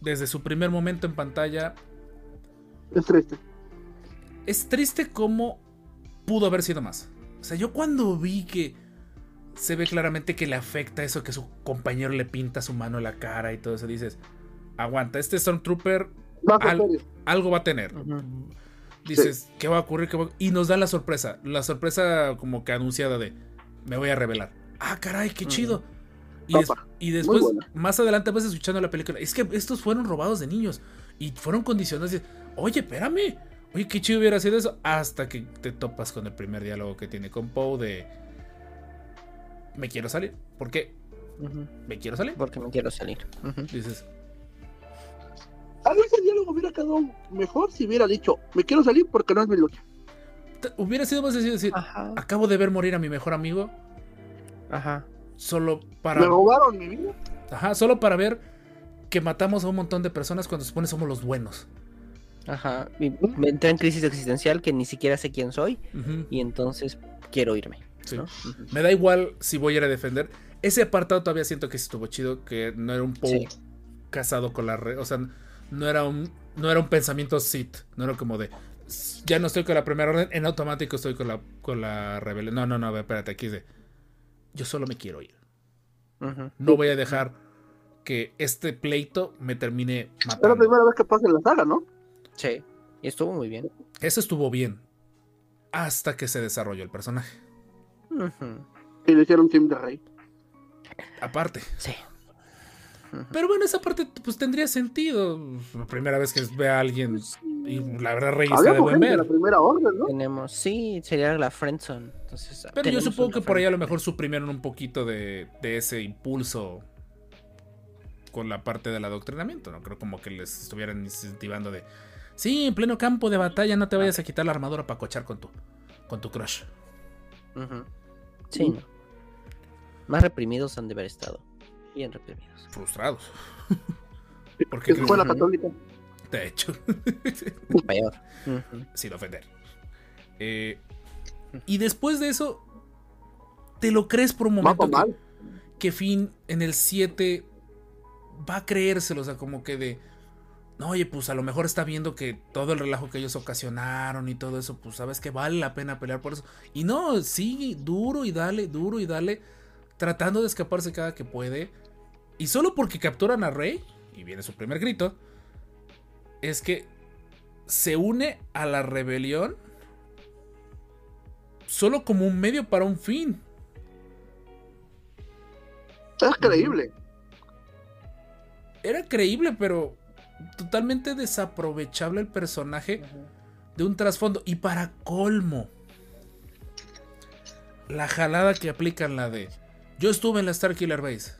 desde su primer momento en pantalla, Es triste. es triste como pudo haber sido más. O sea, yo cuando vi que se ve claramente que le afecta eso que su compañero le pinta su mano en la cara y todo eso, dices, aguanta, este Stormtrooper Al- algo va a tener. Dices, ¿qué va a ocurrir? ¿Qué va a-?" Y nos dan la sorpresa. La sorpresa como que anunciada de, me voy a revelar. Ah, caray, qué chido. Y, des- Opa, y después, más adelante vas escuchando la película. Es que estos fueron robados de niños. Y fueron condicionados. de, Oye, espérame. Oye, qué chido hubiera sido eso. Hasta que te topas con el primer diálogo que tiene con Poe de... Me quiero salir. ¿Por qué? Me quiero salir. Porque me quiero salir. Dices, A ese diálogo hubiera quedado mejor si hubiera dicho, me quiero salir porque no es mi lucha. "Te- hubiera sido más sencillo decir, Ajá. acabo de ver morir a mi mejor amigo. Ajá. Solo para... Me robaron mi vida. Ajá, solo para ver que matamos a un montón de personas cuando se supone somos los buenos. Ajá. Y me entré en crisis existencial que ni siquiera sé quién soy. Y entonces quiero irme. sí. Me da igual si voy a ir a defender. Ese apartado todavía siento que estuvo chido, que no era un Sí. casado con la red. O sea, no era un, no era un pensamiento Sith. No era como de, "S- ya no estoy con la primera orden, en automático estoy con la, con la rebelión. No, no, no, espérate, aquí es de, yo solo me quiero ir. No voy a dejar que este pleito me termine Es la matando. primera vez que pasa en la saga, ¿no? Sí. Y estuvo muy bien. Eso estuvo bien. Hasta que se desarrolló el personaje. Y le hicieron team de Rey. Aparte. Sí. Pero bueno, esa parte pues tendría sentido. La primera vez que ve a alguien. Y la verdad, Rey está de buen ver. la primera orden, ¿no? Tenemos, sí, sería la friendzone. Entonces, Pero yo supongo que por ahí a lo mejor suprimieron un poquito de, de ese impulso con la parte del adoctrinamiento. No creo como que les estuvieran incentivando de. Sí, en pleno campo de batalla no te vayas a quitar la armadura para cochar con tu, con tu crush. Sí, no. Más reprimidos han de haber estado. Bien reprimidos. Frustrados. Porque Que fue la católica. de hecho. Peor. Sin ofender. Eh, y después de eso, te lo crees por un Va momento que, mal. que Finn en el 7 va a creérselo, o sea, como que de... no, oye, pues a lo mejor está viendo que todo el relajo que ellos ocasionaron y todo eso, pues sabes que vale la pena pelear por eso. Y no, sigue duro y dale, duro y dale, tratando de escaparse cada que puede. Y solo porque capturan a Rey, y viene su primer grito, es que se une a la rebelión solo como un medio para un fin. Es creíble. Era creíble, pero totalmente desaprovechable el personaje de un trasfondo. Y para colmo, la jalada que aplican la de yo estuve en la Star Killer Base.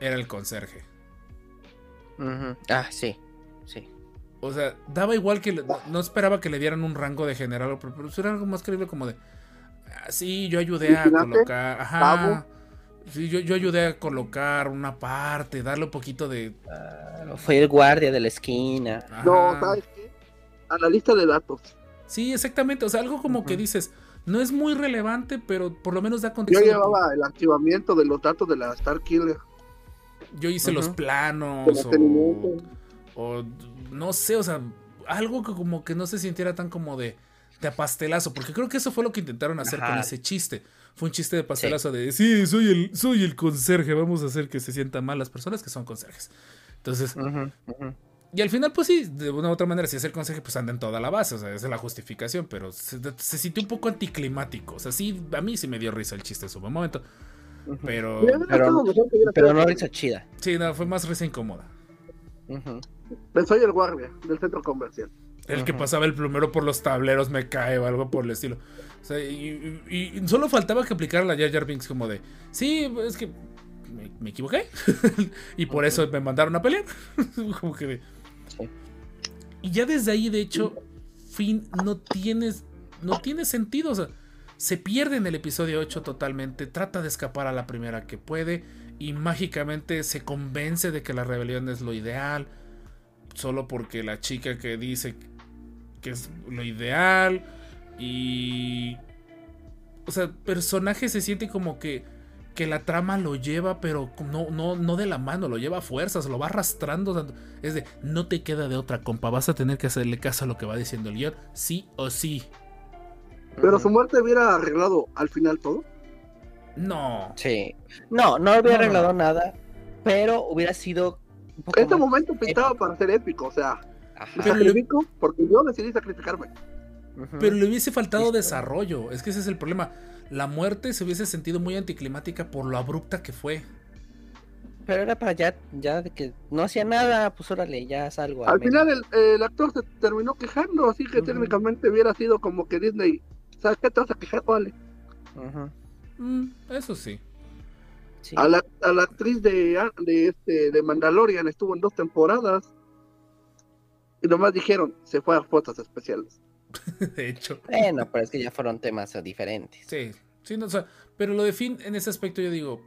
Era el conserje. Ah, sí. Sí. O sea, daba igual que le- no esperaba que le dieran un rango de general, pero, pero era algo más creíble como de "Ah, sí, yo ayudé a colocar, ajá. Sí, yo, yo ayudé a colocar una parte, darle un poquito de Claro, Fue el guardia de la esquina. No, ajá. ¿sabes qué? Analista de datos. Sí, exactamente. O sea, algo como que dices, no es muy relevante, pero por lo menos da Yo contexto. de- llevaba el activamiento de los datos de la Star Killer. Yo hice los planos o, no sé, o sea, algo que como que no se sintiera tan como de, de pastelazo, porque creo que eso fue lo que intentaron hacer con ese chiste. Fue un chiste de pastelazo de, sí, soy el, soy el conserje, vamos a hacer que se sientan mal las personas que son conserjes. Entonces, ujú. y al final, pues sí, de una u otra manera, si es el conserje, pues anda en toda la base, o sea, esa es la justificación, pero se, se sintió un poco anticlimático, o sea, sí, a mí sí me dio risa el chiste en su buen momento. Pero... Pero- no risa chida. Sí, no, fue más risa incómoda. Ujú. Soy el guardia del centro comercial. El que pasaba el plumero por los tableros me cae o algo por el estilo. O sea, y, y- y solo faltaba que aplicara la Jar Jar Binks como de, sí, es que me, me equivoqué. y por eso me mandaron a pelear. como que de- Sí. Y ya desde ahí, de hecho, Finn no tiene, no tiene sentido. O sea, se pierde en el episodio 8 totalmente. Trata de escapar a la primera que puede. Y mágicamente se convence de que la rebelión es lo ideal. Solo porque la chica que dice que es lo ideal. Y. O sea, personaje se siente como que. Que la trama lo lleva, pero no, no, no de la mano, lo lleva a fuerzas, lo va arrastrando. Es de, no te queda de otra, compa. Vas a tener que hacerle caso a lo que va diciendo el guion, sí o sí. Pero su muerte hubiera arreglado al final todo. No. Sí. No, no hubiera No, arreglado no. nada, pero hubiera sido un poco Este más- momento pintaba para ser épico, o sea, Ajá. Pero le- porque yo decidí sacrificarme. Pero le hubiese faltado Listo. desarrollo. Es que ese es el problema. La muerte se hubiese sentido muy anticlimática por lo abrupta que fue. Pero era para ya, ya de que no hacía nada, pues órale, ya salgo. Al menos. final el, el actor se terminó quejando, así que técnicamente hubiera sido como que Disney, ¿sabes qué te vas a quejar? Vale. Mm, eso sí. Sí. A la, a la actriz de, de, este, de Mandalorian estuvo en dos temporadas y nomás dijeron, se fue a fotos especiales. De hecho. Bueno, pero es que ya fueron temas diferentes. Sí. sí no, o sea, pero lo de Finn en ese aspecto yo digo.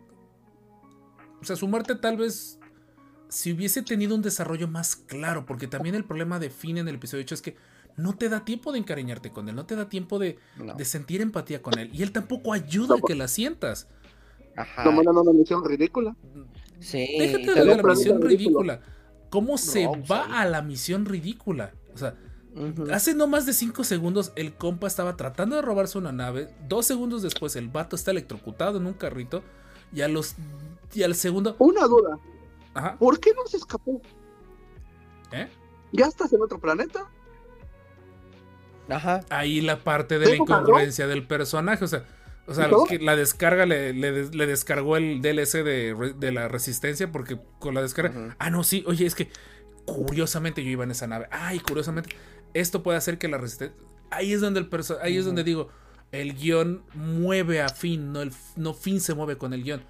O sea, su muerte tal vez. Si hubiese tenido un desarrollo más claro. Porque también el problema de Finn en el episodio 8 es que no te da tiempo de encariñarte con él. No te da tiempo de, No. de sentir empatía con él. Y él tampoco ayuda a que la sientas. Ajá. A una misión ridícula. Sí. Déjate de la misión ridícula. ¿Cómo se No, va a la misión ridícula? O sea, hace no más de 5 segundos el compa estaba tratando de robarse una nave. Dos segundos después el vato está electrocutado en un carrito. Y a los. Y al segundo. Una duda, Ajá. ¿por qué no se escapó? ¿eh? ¿Ya estás en otro planeta? Ajá. Ahí la parte de la incongruencia del personaje. O sea. O sea, la descarga le, le des- le descargó el DLC de, de la resistencia. Porque con la descarga. Ah, no, sí. Oye, es que curiosamente yo iba en esa nave. Ay, curiosamente. Esto puede hacer que la resistencia. Ahí es donde el Ahí es donde digo. El guion mueve a Finn. No, el, no Finn se mueve con el guion.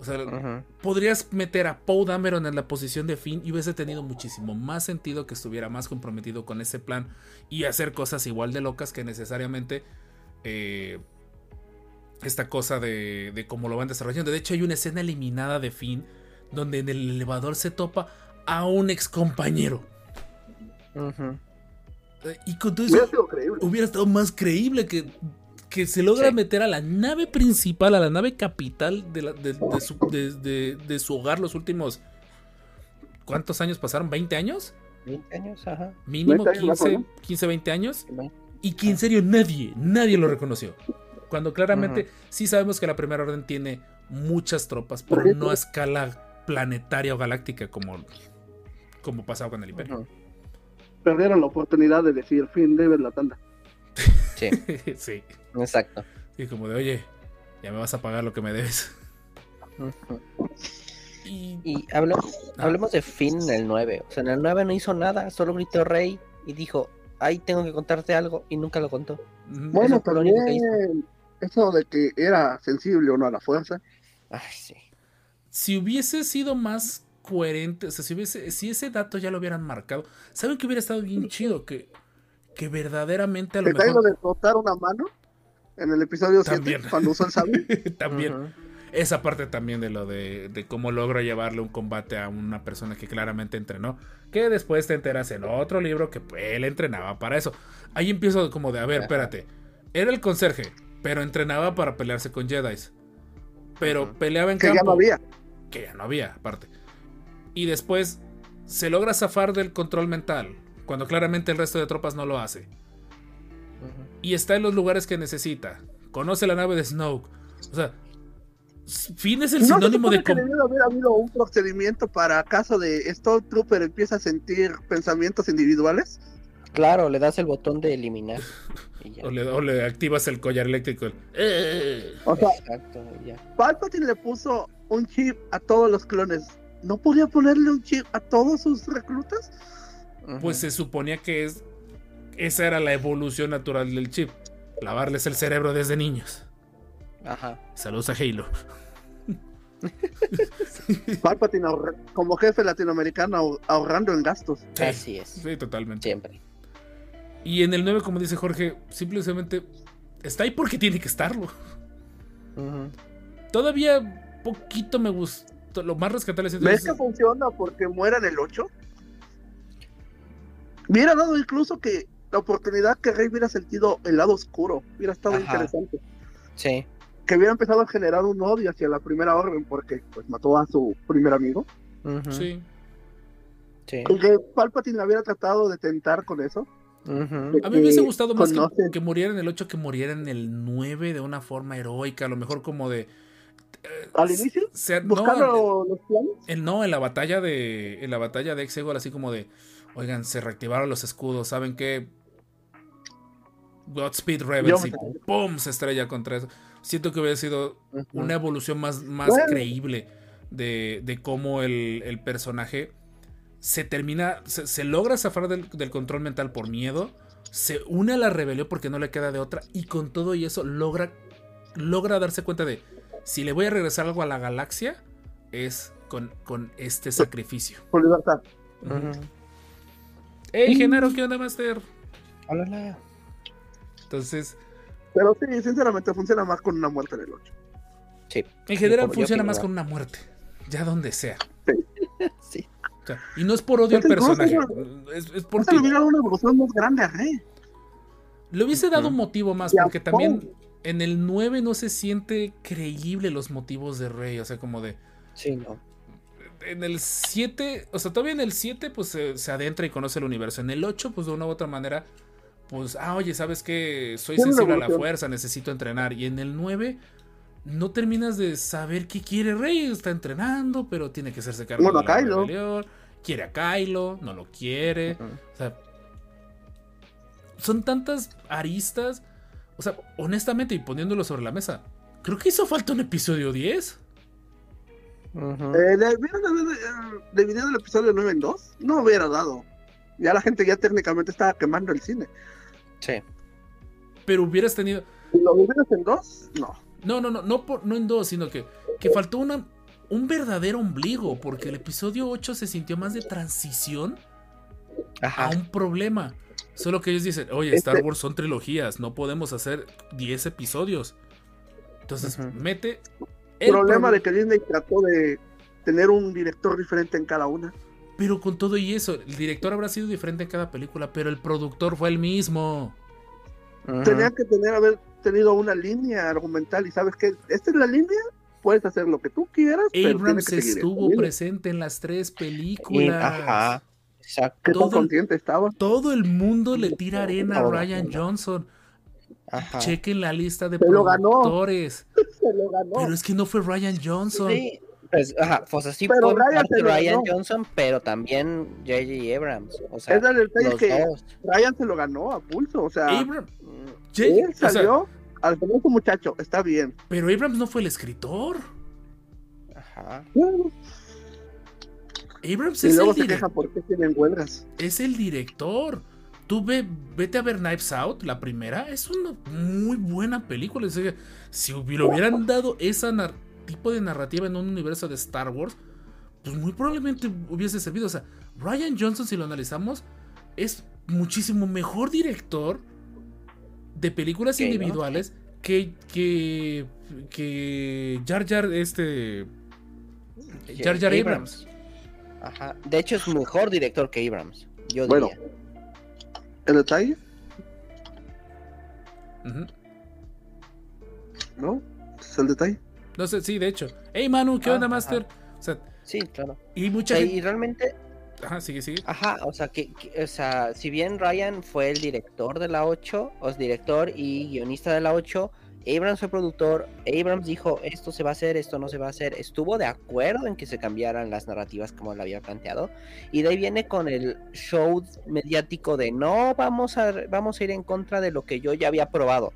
O sea, podrías meter a Poe Dameron en la posición de Finn y hubiese tenido muchísimo más sentido que estuviera más comprometido con ese plan y hacer cosas igual de locas que necesariamente eh, esta cosa de, de cómo lo van desarrollando. De hecho, hay una escena eliminada de Finn donde en el elevador se topa a un ex compañero. Ujú. Eh, Y con todo Hubiera eso sido creíble. hubiera estado más creíble que, que se logra Sí. meter a la nave principal, a la nave capital de, la- de- de su, de- de- de su hogar los últimos ¿Cuántos años pasaron? ¿20 años? 20 años, ajá. Mínimo 20 años más o 15, menos. 15, 20 años. Y que en serio nadie, nadie lo reconoció. Cuando claramente sí sabemos que la Primera Orden tiene muchas tropas, pero no a escala planetaria o galáctica como, como pasaba con el Imperio. Perdieron la oportunidad de decir, fin, debes la tanda. Sí, sí. Exacto. Y como de, oye, ya me vas a pagar lo que me debes. Y, Y hablemos, Ah. hablemos de Finn en el 9. O sea, en el 9 no hizo nada, solo gritó rey y dijo, ay, tengo que contarte algo y nunca lo contó. Bueno, Eso único que también eso de que era sensible o no a la fuerza. Ay, sí. si hubiese sido más coherente, o sea, si, hubiese, si ese dato ya lo hubieran marcado, ¿saben que hubiera estado bien chido? Que, que verdaderamente a lo ¿Te mejor de cortar una mano? En el episodio 7, También. cuando usó el sable. también esa parte también de lo de, de cómo logra llevarle un combate a una persona que claramente entrenó, que después te enteras en otro libro que pues, él entrenaba para eso. Ahí empiezo como de, a ver, espérate, era el conserje, pero entrenaba para pelearse con Jedi's. Pero peleaba en que campo. ya no había. que ya no había, aparte. Y después se logra zafar del control mental, cuando claramente el resto de tropas no lo hace. Y está en los lugares que necesita. Conoce la nave de Snoke. O sea, Finn es el ¿No se sinónimo de... que debió haber habido un procedimiento para caso de Stormtrooper empieza a sentir pensamientos individuales? Claro, le das el botón de eliminar. Y ya. O le, o le activas el collar eléctrico. el- ¡Eh! O sea, Exacto, ya. Palpatine le puso un chip a todos los clones. ¿No podía ponerle un chip a todos sus reclutas? Pues se suponía que es... Esa era la evolución natural del chip. Lavarles el cerebro desde niños. Ajá. Saludos a Halo. Palpatine como jefe latinoamericano ahor- ahorrando en gastos. Sí, Así es. Sí, totalmente. Siempre. Y en el 9, como dice Jorge, simplemente está ahí porque tiene que estarlo. Todavía poquito me gustó. Lo más rescatable siento ¿Ves es- que funciona porque muera en el 8? Hubiera dado incluso que la oportunidad que Rey hubiera sentido el lado oscuro. Hubiera estado Ajá. interesante. Sí. Que hubiera empezado a generar un odio hacia la primera orden porque pues mató a su primer amigo. Sí. Sí. Y que Palpatine la hubiera tratado de tentar con eso. A mí me hubiese gustado más que, conoce- que muriera en el 8 que muriera en el 9 de una forma heroica. A lo mejor como de. eh, Al inicio, se- no, buscando los planes. en, no, en la batalla de. En la batalla de Exegol, así como de. Oigan, se reactivaron los escudos. ¿Saben qué? Godspeed Rebels Yo y ¡pum! se estrella contra eso. Siento que hubiera sido una evolución más, más Bueno. creíble de, de cómo el, el personaje se termina, se, se logra zafar del, del control mental por miedo, se une a la rebelión porque no le queda de otra y con todo y eso logra, logra darse cuenta de si le voy a regresar algo a la galaxia es con, con este sacrificio. Por libertad. Ujú. ¡Ey, Genaro, qué onda, Master! Hola. Entonces, Pero sí, sinceramente funciona más con una muerte en el 8. Sí. en general funciona más con una muerte, ya donde sea. Sí. O sea, y no es por odio al Pues incluso personaje, es, es Porque porque le hubiera dado una evolución más grande a Rey. Le hubiese dado un motivo más, porque también en el 9 no se siente creíble los motivos de Rey, o sea, como de... Sí, no. En el 7, o sea, todavía en el 7 pues se, se adentra y conoce el universo. En el 8 pues de una u otra manera, pues, ah, oye, ¿sabes qué? Soy sensible a la fuerza, necesito entrenar. Y en el 9 no terminas de saber qué quiere Rey, está entrenando, pero tiene que hacerse cargo Bueno, de la a Kylo. rebelión. Quiere a Kylo, no lo quiere. O sea, son tantas aristas. O sea, honestamente, y poniéndolo sobre la mesa, creo que hizo falta un episodio 10. Ujú. Eh, ¿Debieron haber eh, dividido el episodio 9 en 2? No hubiera dado. Ya la gente ya técnicamente estaba quemando el cine. Sí. Pero hubieras tenido. Lo dividieras en dos, no. No, no, no, no, por- no en dos, sino que, que faltó una, un verdadero ombligo, porque el episodio 8 se sintió más de transición a un problema. Solo que ellos dicen, oye, Este- Star Wars son trilogías, no podemos hacer 10 episodios. Entonces, mete. El problema proble- de que Disney trató de tener un director diferente en cada una. Pero con todo y eso, el director habrá sido diferente en cada película, pero el productor fue el mismo. Tenía que tener, haber tenido una línea argumental y sabes que esta es la línea puedes hacer lo que tú quieras, pero Abrams que seguir estuvo presente en las tres Y- películas. ajá, exacto. ¿Qué tan todo- consciente estaba? Todo el mundo le tira arena a Ryan. Johnson. Ajá. Chequen la lista de Se lo ganó. productores. Se lo ganó. Pero es que no fue Ryan Johnson. Sí, pues, ajá, pues así Pero fue Ryan parte se lo Ryan ganó. Johnson, pero también J.J. Abrams. O sea, es el que dos. Ryan se lo ganó a pulso. O sea, Abrams, Mm, o sea, salió al famoso muchacho. Está bien. pero Abrams no fue el escritor. Ajá. Bueno, Abrams y es luego el, se direc- queja porque tienen huelgas. es el director. Tú ve, vete a ver Knives Out, la primera. Es una muy buena película. O sea, si le hubieran dado ese tipo de narrativa en un universo de Star Wars, pues muy probablemente hubiese servido. O sea, Ryan Johnson, si lo analizamos, es muchísimo mejor director de películas individuales que, que, que Jar Jar, este. Jar Jar Abrams. Ajá. De hecho, es mejor director que Abrams. Yo Bueno. diría. El detalle. ¿no? Es el detalle. Sé, sí, de hecho. Hey Manu, ¿qué Ah, onda, ajá. Master? O sea, Sí, claro. y mucha gente. y realmente, Ajá, sigue, sigue. ajá, o sea, que, que- o sea, si bien Ryan fue el director de la 8, o es director y guionista de la 8, Abrams fue productor, Abrams dijo esto se va a hacer, esto no se va a hacer, estuvo de acuerdo en que se cambiaran las narrativas como lo había planteado, y de ahí viene con el show mediático de no vamos a, vamos a ir en contra de lo que yo ya había probado,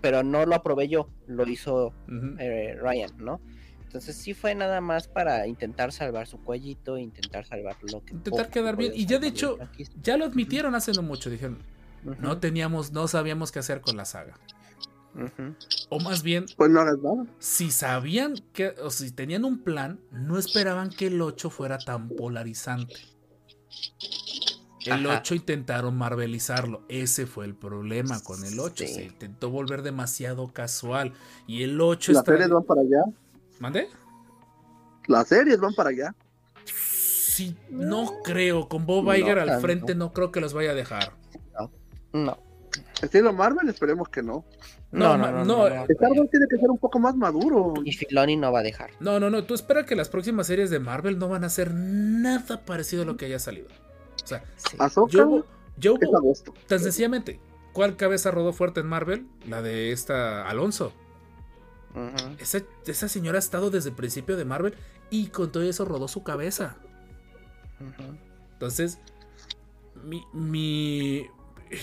pero no lo aprobé yo, lo hizo eh, Ryan, ¿no? Entonces sí fue nada más para intentar salvar su cuellito, intentar salvar lo que... Intentar quedar bien, y ya de hecho-. Ya lo admitieron hace no mucho, dijeron. No teníamos, no sabíamos qué hacer con la saga. O más bien, Pues no si sabían que, o si tenían un plan, no esperaban que el 8 fuera tan polarizante. El Ajá. 8 intentaron marvelizarlo. Ese fue el problema con el 8. Sí. Se intentó volver demasiado casual. Y el 8 Las está. series van para allá. ¿Mande? Las series van para allá. Sí, no creo. Con Bob No Iger al tanto. frente no creo que los vaya a dejar. No. Estilo Marvel, esperemos que no. No, No, no, no, no, no, no, no. Star Wars tiene que ser un poco más maduro. Y Filoni no va a dejar. No, no, no. Tú espera que las próximas series de Marvel no van a ser nada parecido a lo que haya salido. O sea, Sí. Yo, yo tan sencillamente, ¿cuál cabeza rodó fuerte en Marvel? La de esta Alonso. Esa, esa señora ha estado desde el principio de Marvel y con todo eso rodó su cabeza. Entonces, mi. mi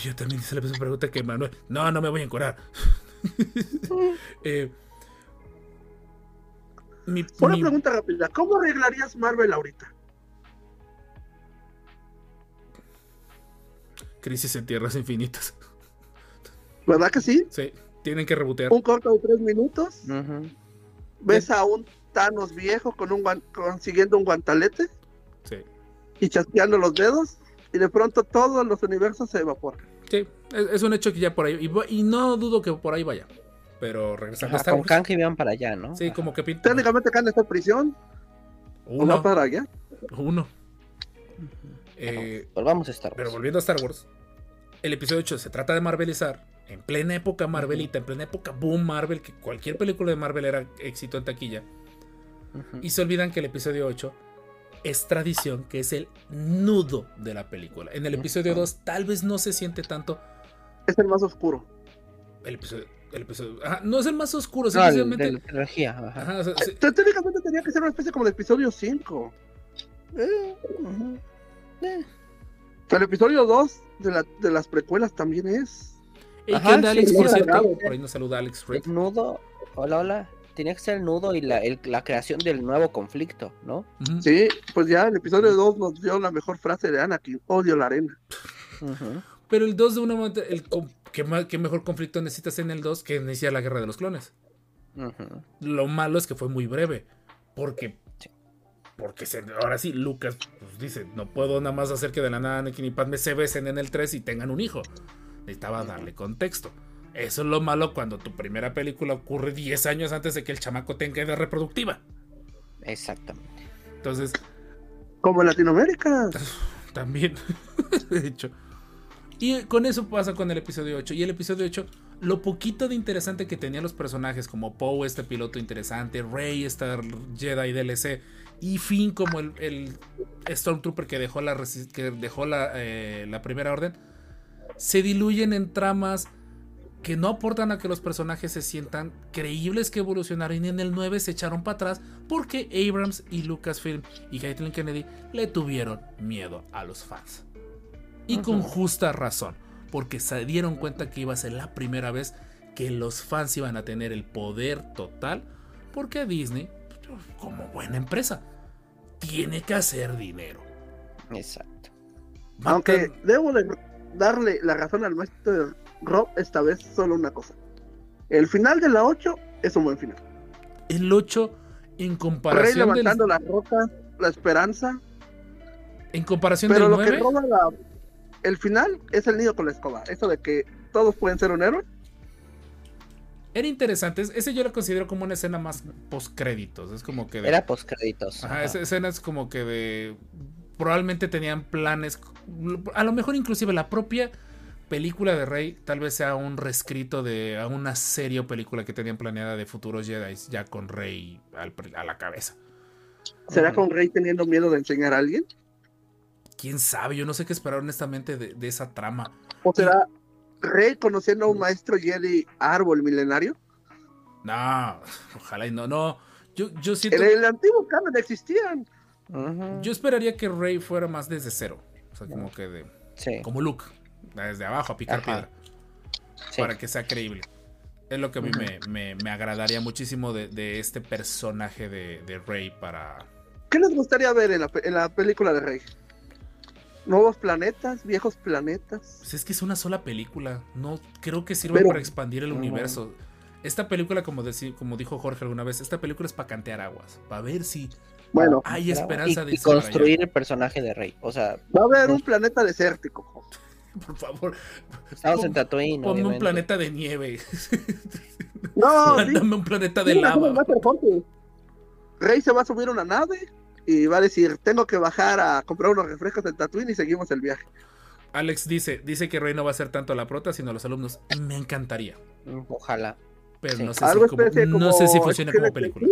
yo también hice la misma pregunta que Manuel. No, no me voy a encurar. Eh, mi, Una mi- pregunta rápida. ¿Cómo arreglarías Marvel ahorita? Crisis en tierras infinitas. ¿Verdad que sí? Sí, tienen que rebotear. Un corto de tres minutos. Ves a un Thanos viejo con un guan- consiguiendo un guantalete Sí, y chasqueando los dedos. Y de pronto todos los universos se evaporan. sí, es, es un hecho que ya por ahí. Y, y no dudo que por ahí vaya. Pero regresando a Star con Wars. Kang iban para allá, ¿no? Sí, como que pinta. Técnicamente Khan está en prisión. ¿O Uno, para allá? uno. Pero Eh, volvamos a Star Wars. Pero volviendo a Star Wars, el episodio 8 se trata de marvelizar en plena época Marvelita, en plena época boom Marvel, que cualquier película de Marvel era éxito en taquilla. Y se olvidan que el episodio 8 es tradición, que es el nudo de la película. En el episodio 2 tal vez no se siente tanto Es el más oscuro. el episodio... El episodio ajá, no es el más oscuro, No, el simplemente... de la trilogía. ajá. ajá, o sea, sí, Té- Técnicamente tenía que ser una especie como de episodio 5. Eh. Eh, El episodio 2 de, la- de las precuelas también es. ¿qué Ajá, onda, Alex? sí, por cierto, por ahí nos saluda Alex Red. El nudo, hola, hola. Tenía que ser el nudo y la, el- la creación del nuevo conflicto, ¿no? Sí, pues ya el episodio 2 nos dio la mejor frase de Anakin: odio la arena. Pero el 2 de una manera... El, ¿qué, qué mejor conflicto necesitas en el 2 que iniciar la guerra de los clones? Lo malo es que fue muy breve. Porque. Porque se- ahora sí, Lucas pues, dice: No puedo nada más hacer que de la nada Anakin y Padme se besen en el 3 y tengan un hijo. Necesitaba darle contexto. Eso es lo malo cuando tu primera película ocurre 10 años antes de que el chamaco tenga edad reproductiva. Exactamente. Entonces, Como en Latinoamérica. también. de hecho. Y con eso pasa con el episodio 8. Y el episodio 8 lo poquito de interesante que tenían los personajes, como Poe, este piloto interesante, Rey, esta Jedi DLC, y Finn como el, el Stormtrooper que dejó la, que dejó la, eh, la primera orden, se diluyen en tramas que no aportan a que los personajes se sientan creíbles que evolucionaron y en el 9 se echaron para atrás porque Abrams y Lucasfilm y Kathleen Kennedy le tuvieron miedo a los fans. Y con justa razón, porque se dieron cuenta que iba a ser la primera vez que los fans iban a tener el poder total, porque Disney, como buena empresa, tiene que hacer dinero. Exacto. Aunque debo de darle la razón al maestro Rob esta vez solo una cosa. El final de la 8 es un buen final. el 8 en Rey comparación del, levantando las rocas, la esperanza, en comparación pero del lo 9, que roba la- el final es el niño con la escoba. Eso de que todos pueden ser un héroe. Era interesante. Ese yo lo considero como una escena más post créditos. Es como que de- Era post créditos. Ajá, esa escena es como que de. Probablemente tenían planes. A lo mejor, inclusive, la propia película de Rey tal vez sea un reescrito de a una serie o película que tenían planeada de futuros Jedi, ya con Rey al a la cabeza. ¿Será Ujú. con Rey teniendo miedo de enseñar a alguien? Quién sabe, yo no sé qué esperar honestamente de, de esa trama. ¿O será Rey conociendo a un maestro Jedi árbol milenario? No, ojalá y no, no. Yo, yo siento. En el antiguo canon existían. Yo esperaría que Rey fuera más desde cero. O sea, como que de. Sí. Como Luke. Desde abajo a picar Ajá. piedra. sí. para que sea creíble. Es lo que a mí me, me- me agradaría muchísimo de, de este personaje de, de Rey para... ¿Qué les gustaría ver en la, en la película de Rey? ¿Nuevos planetas? ¿Viejos planetas? Pues es que es una sola película. No creo que sirva Pero- para expandir el universo. Esta película, como, deci- como dijo Jorge alguna vez, esta película es para cantear aguas. Para ver si Bueno, hay esperanza y, de y construir el personaje de Rey. O sea, va a haber un planeta desértico. Por favor, estamos Pon- en Tatooine. ponme un planeta de nieve. No, sí, Mándame un planeta de el lava. Rey se va a subir a una nave y va a decir, tengo que bajar a comprar unos refrescos en Tatooine y seguimos el viaje. Alex dice, dice que Rey no va a ser tanto la prota, sino los alumnos. Y me encantaría. Mm, Ojalá. Pero Sí. no sé, si como, no como sé si funciona como película.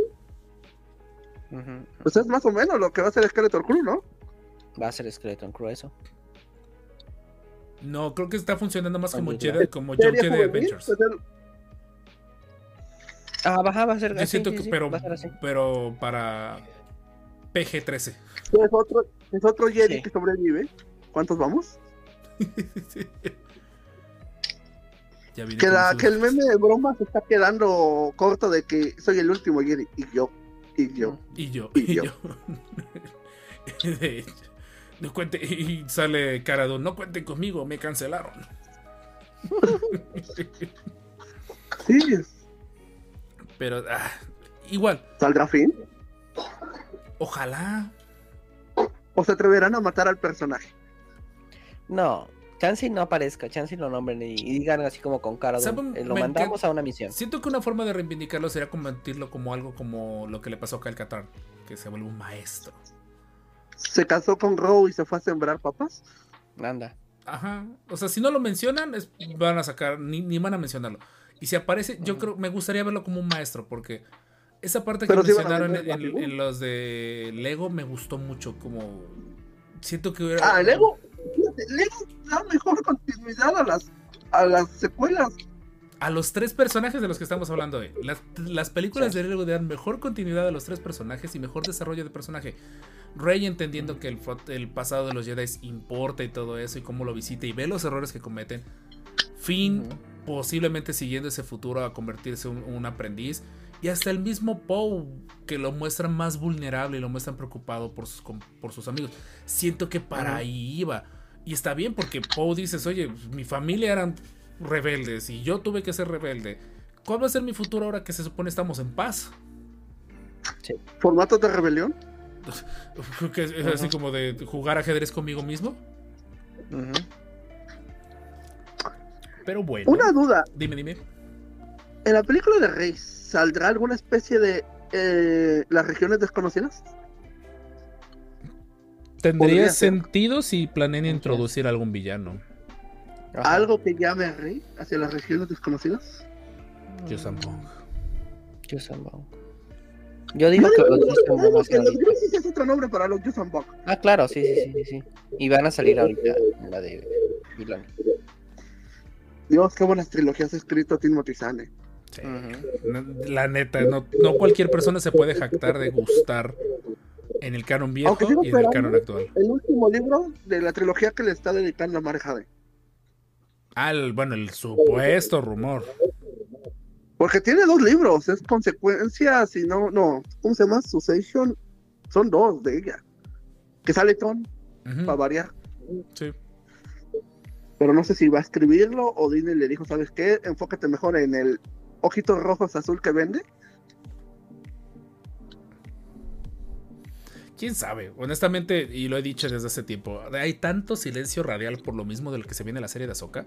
Pues es más o menos lo que va a hacer Skeleton Crew, ¿no? Va a ser Skeleton Crew eso. No, creo que está funcionando más como. Jedi, como Jedi juvenil, Adventures. pues, el- Ah, baja, va a ser Yo siento sí, que, sí, pero, va a ser así. pero para PG-13. es otro, es otro Jedi Sí. que sobrevive. ¿Cuántos vamos? ya Que, la, el meme de broma se está quedando corto de que soy el último Jedi. Y yo, y yo. Y yo, Y y yo. yo. De hecho, no cuente, y sale cara de un, no cuenten conmigo, me cancelaron. Sí, Pero ah, igual, ¿saldrá fin? Ojalá. ¿O se atreverán a matar al personaje? No, Chansey no aparezca, Chansey lo nombren y, y digan así como con cara de eh, lo mandamos a una misión. Siento que una forma de reivindicarlo sería convertirlo como algo como lo que le pasó a Kyle Katarn, que se vuelve un maestro. ¿Se casó con Row y se fue a sembrar papas? Anda. Ajá. O sea, si no lo mencionan, es- van a sacar, ni, ni van a mencionarlo. Y si aparece, yo Ujú. creo, me gustaría verlo como un maestro, porque esa parte que mencionaron en, los de Lego me gustó mucho, como siento que hubiera... Ah, Lego, Lego da mejor continuidad a las, a las secuelas. A los tres personajes de los que estamos hablando hoy. Las, las películas Sí. de Lego dan mejor continuidad a los tres personajes y mejor desarrollo de personaje. Rey entendiendo que el, el pasado de los Jedi importa y todo eso y cómo lo visita y ve los errores que cometen. Finn posiblemente siguiendo ese futuro a convertirse en un, un aprendiz. Y hasta el mismo Poe, que lo muestran más vulnerable y lo muestran preocupado por sus, por sus amigos. Siento que para ahí iba. Y está bien porque Poe dices, oye, mi familia eran rebeldes y yo tuve que ser rebelde. ¿Cuál va a ser mi futuro ahora que se supone estamos en paz? ¿Formatos de rebelión? Que es, es así como de jugar ajedrez conmigo mismo. Pero bueno. Una duda, Dime, dime. ¿En la película de Rey saldrá alguna especie de eh, las regiones desconocidas? Tendría sentido si planean introducir algún villano. Ajá. Algo que llame a Rey hacia las regiones desconocidas. Yuuzhan-Vong. Yuuzhan-Vong. Yo digo No, que los más que los es otro nombre para los. Ah, claro, sí, sí, sí, sí, sí. Y van a salir ahorita en la de Vilani. Dios, qué buenas trilogías ha escrito Timothy Zahn. Sí. La neta, no, no cualquier persona se puede jactar de gustar en el canon viejo y en el canon actual. El último libro de la trilogía que le está dedicando a Mark Jade. Ah, el- bueno, el supuesto rumor. Porque tiene dos libros, es consecuencia, si no, no, ¿cómo se llama? Succession, son dos de ella. Que sale Ton, Ujú, para variar. sí. Pero no sé si va a escribirlo o Disney le dijo, ¿sabes qué? Enfócate mejor en el ojitos rojos azul que vende. ¿Quién sabe? Honestamente, y lo he dicho desde hace tiempo, hay tanto silencio radial por lo mismo de lo que se viene la serie de Ahsoka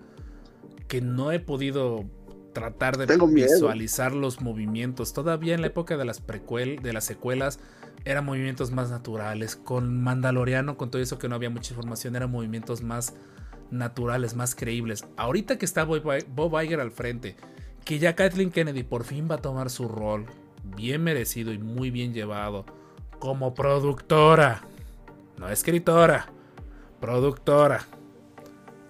que no he podido tratar de Tengo miedo. visualizar los movimientos. Todavía en la época de las precuel, de las secuelas, eran movimientos más naturales. Con Mandaloriano, con todo eso que no había mucha información, eran movimientos más naturales, más creíbles. Ahorita que está Bob Bob Iger al frente, que ya Kathleen Kennedy por fin va a tomar su rol, bien merecido y muy bien llevado, como productora, no escritora, productora.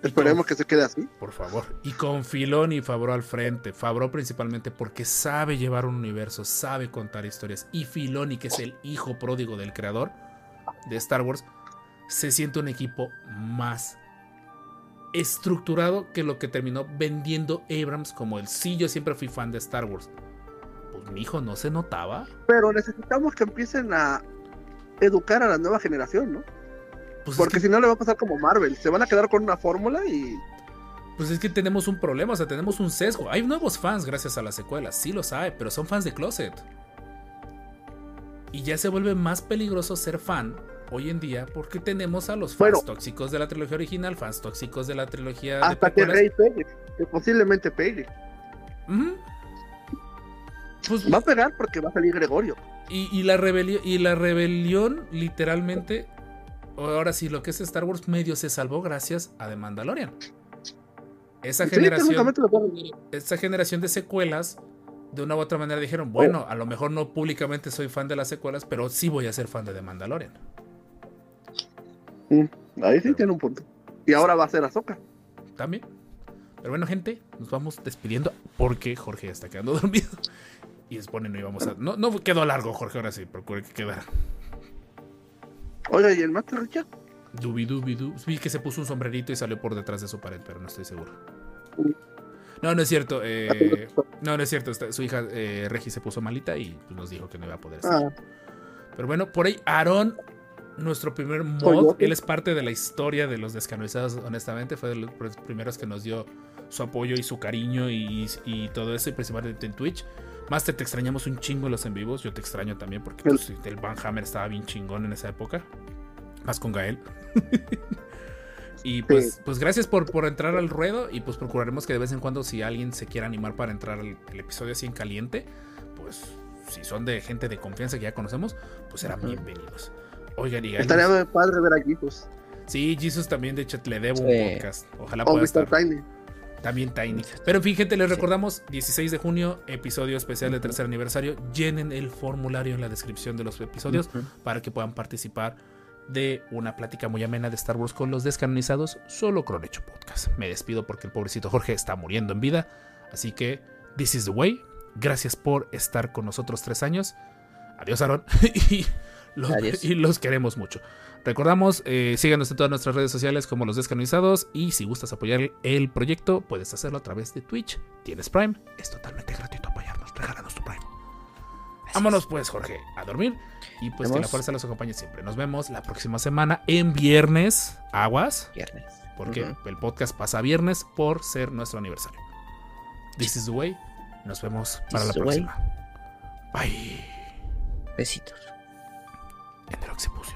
Esperemos que se quede así. Por favor. Y con Filón y Fabro al frente. Fabro principalmente porque sabe llevar un universo, sabe contar historias. Y Filoni, que es el hijo pródigo del creador de Star Wars, se siente un equipo más estructurado que lo que terminó vendiendo Abrams como el sí, yo siempre fui fan de Star Wars. Pues mi hijo no se notaba. Pero necesitamos que empiecen a educar a la nueva generación, ¿no? Pues Porque es que, si no le va a pasar como Marvel, se van a quedar con una fórmula y pues es que tenemos un problema, o sea, tenemos un sesgo. Hay nuevos fans gracias a las secuelas, sí los hay, pero son fans de Closet. Y ya se vuelve más peligroso ser fan hoy en día porque tenemos a los fans Bueno. tóxicos de la trilogía original, fans tóxicos de la trilogía de hasta que. Rey pegue, que posiblemente pegue. Pues, Va a pegar porque va a salir Gregorio. y, y la rebelión, y la rebelión, literalmente, ahora sí, lo que es Star Wars medio se salvó gracias a The Mandalorian. Esa Sí, generación, esta generación de secuelas, de una u otra manera dijeron, bueno, a lo mejor no públicamente soy fan de las secuelas, pero sí voy a ser fan de The Mandalorian. Ahí sí tiene un punto. Y ahora va a ser Azoka. También. Pero bueno, gente, nos vamos despidiendo porque Jorge ya está quedando dormido. Y es bueno, no íbamos a. No, no quedó largo, Jorge, ahora sí, procure que quedara. Oiga, ¿y el Master Richard? Dubi dubi du. Vi que se puso un sombrerito y salió por detrás de su pared, pero no estoy seguro. No, no es cierto. eh, no, no es cierto. su hija eh, Regi se puso malita y pues, nos dijo que no iba a poder estar. Ah, Pero bueno, por ahí Aaron, nuestro primer mod, él es parte de la historia de los descanonizados, honestamente, fue de los pr- primeros que nos dio su apoyo y su cariño y, y todo eso, y principalmente en Twitch. Master, te extrañamos un chingo en los en vivos, yo te extraño también porque pues, el Van Hammer estaba bien chingón en esa época, más con Gael. y pues, Sí. pues gracias por, por entrar al ruedo y pues procuraremos que de vez en cuando si alguien se quiera animar para entrar al el episodio así en caliente, pues si son de gente de confianza que ya conocemos, pues serán bienvenidos. Oigan, y estaría de padre ver aquí, pues. Sí, Jesus también, de hecho, le debo Sí. un podcast. Ojalá O pueda Mr. estar. Tiny. También Tiny. Pero en fin, gente, les Sí. recordamos, 16 de junio, episodio especial de tercer aniversario. Llenen el formulario en la descripción de los episodios para que puedan participar de una plática muy amena de Star Wars con los descanonizados, solo Cronecho Podcast. Me despido porque el pobrecito Jorge está muriendo en vida. Así que, this is the way. Gracias por estar con nosotros tres años. Adiós, Aaron. y, los, y los queremos mucho. Recordamos, eh, síganos en todas nuestras redes sociales como los descanonizados. Y si gustas apoyar el proyecto, puedes hacerlo a través de Twitch. Tienes Prime. Es totalmente gratuito apoyarnos. Regálanos tu Prime. Vámonos pues, Jorge, a dormir. Y pues que la fuerza los acompañe siempre. Nos vemos la próxima semana en viernes. Aguas. Viernes. Porque el podcast pasa viernes por ser nuestro aniversario. This is the way. Nos vemos para la way. próxima. Bye. Besitos. En el occipucio.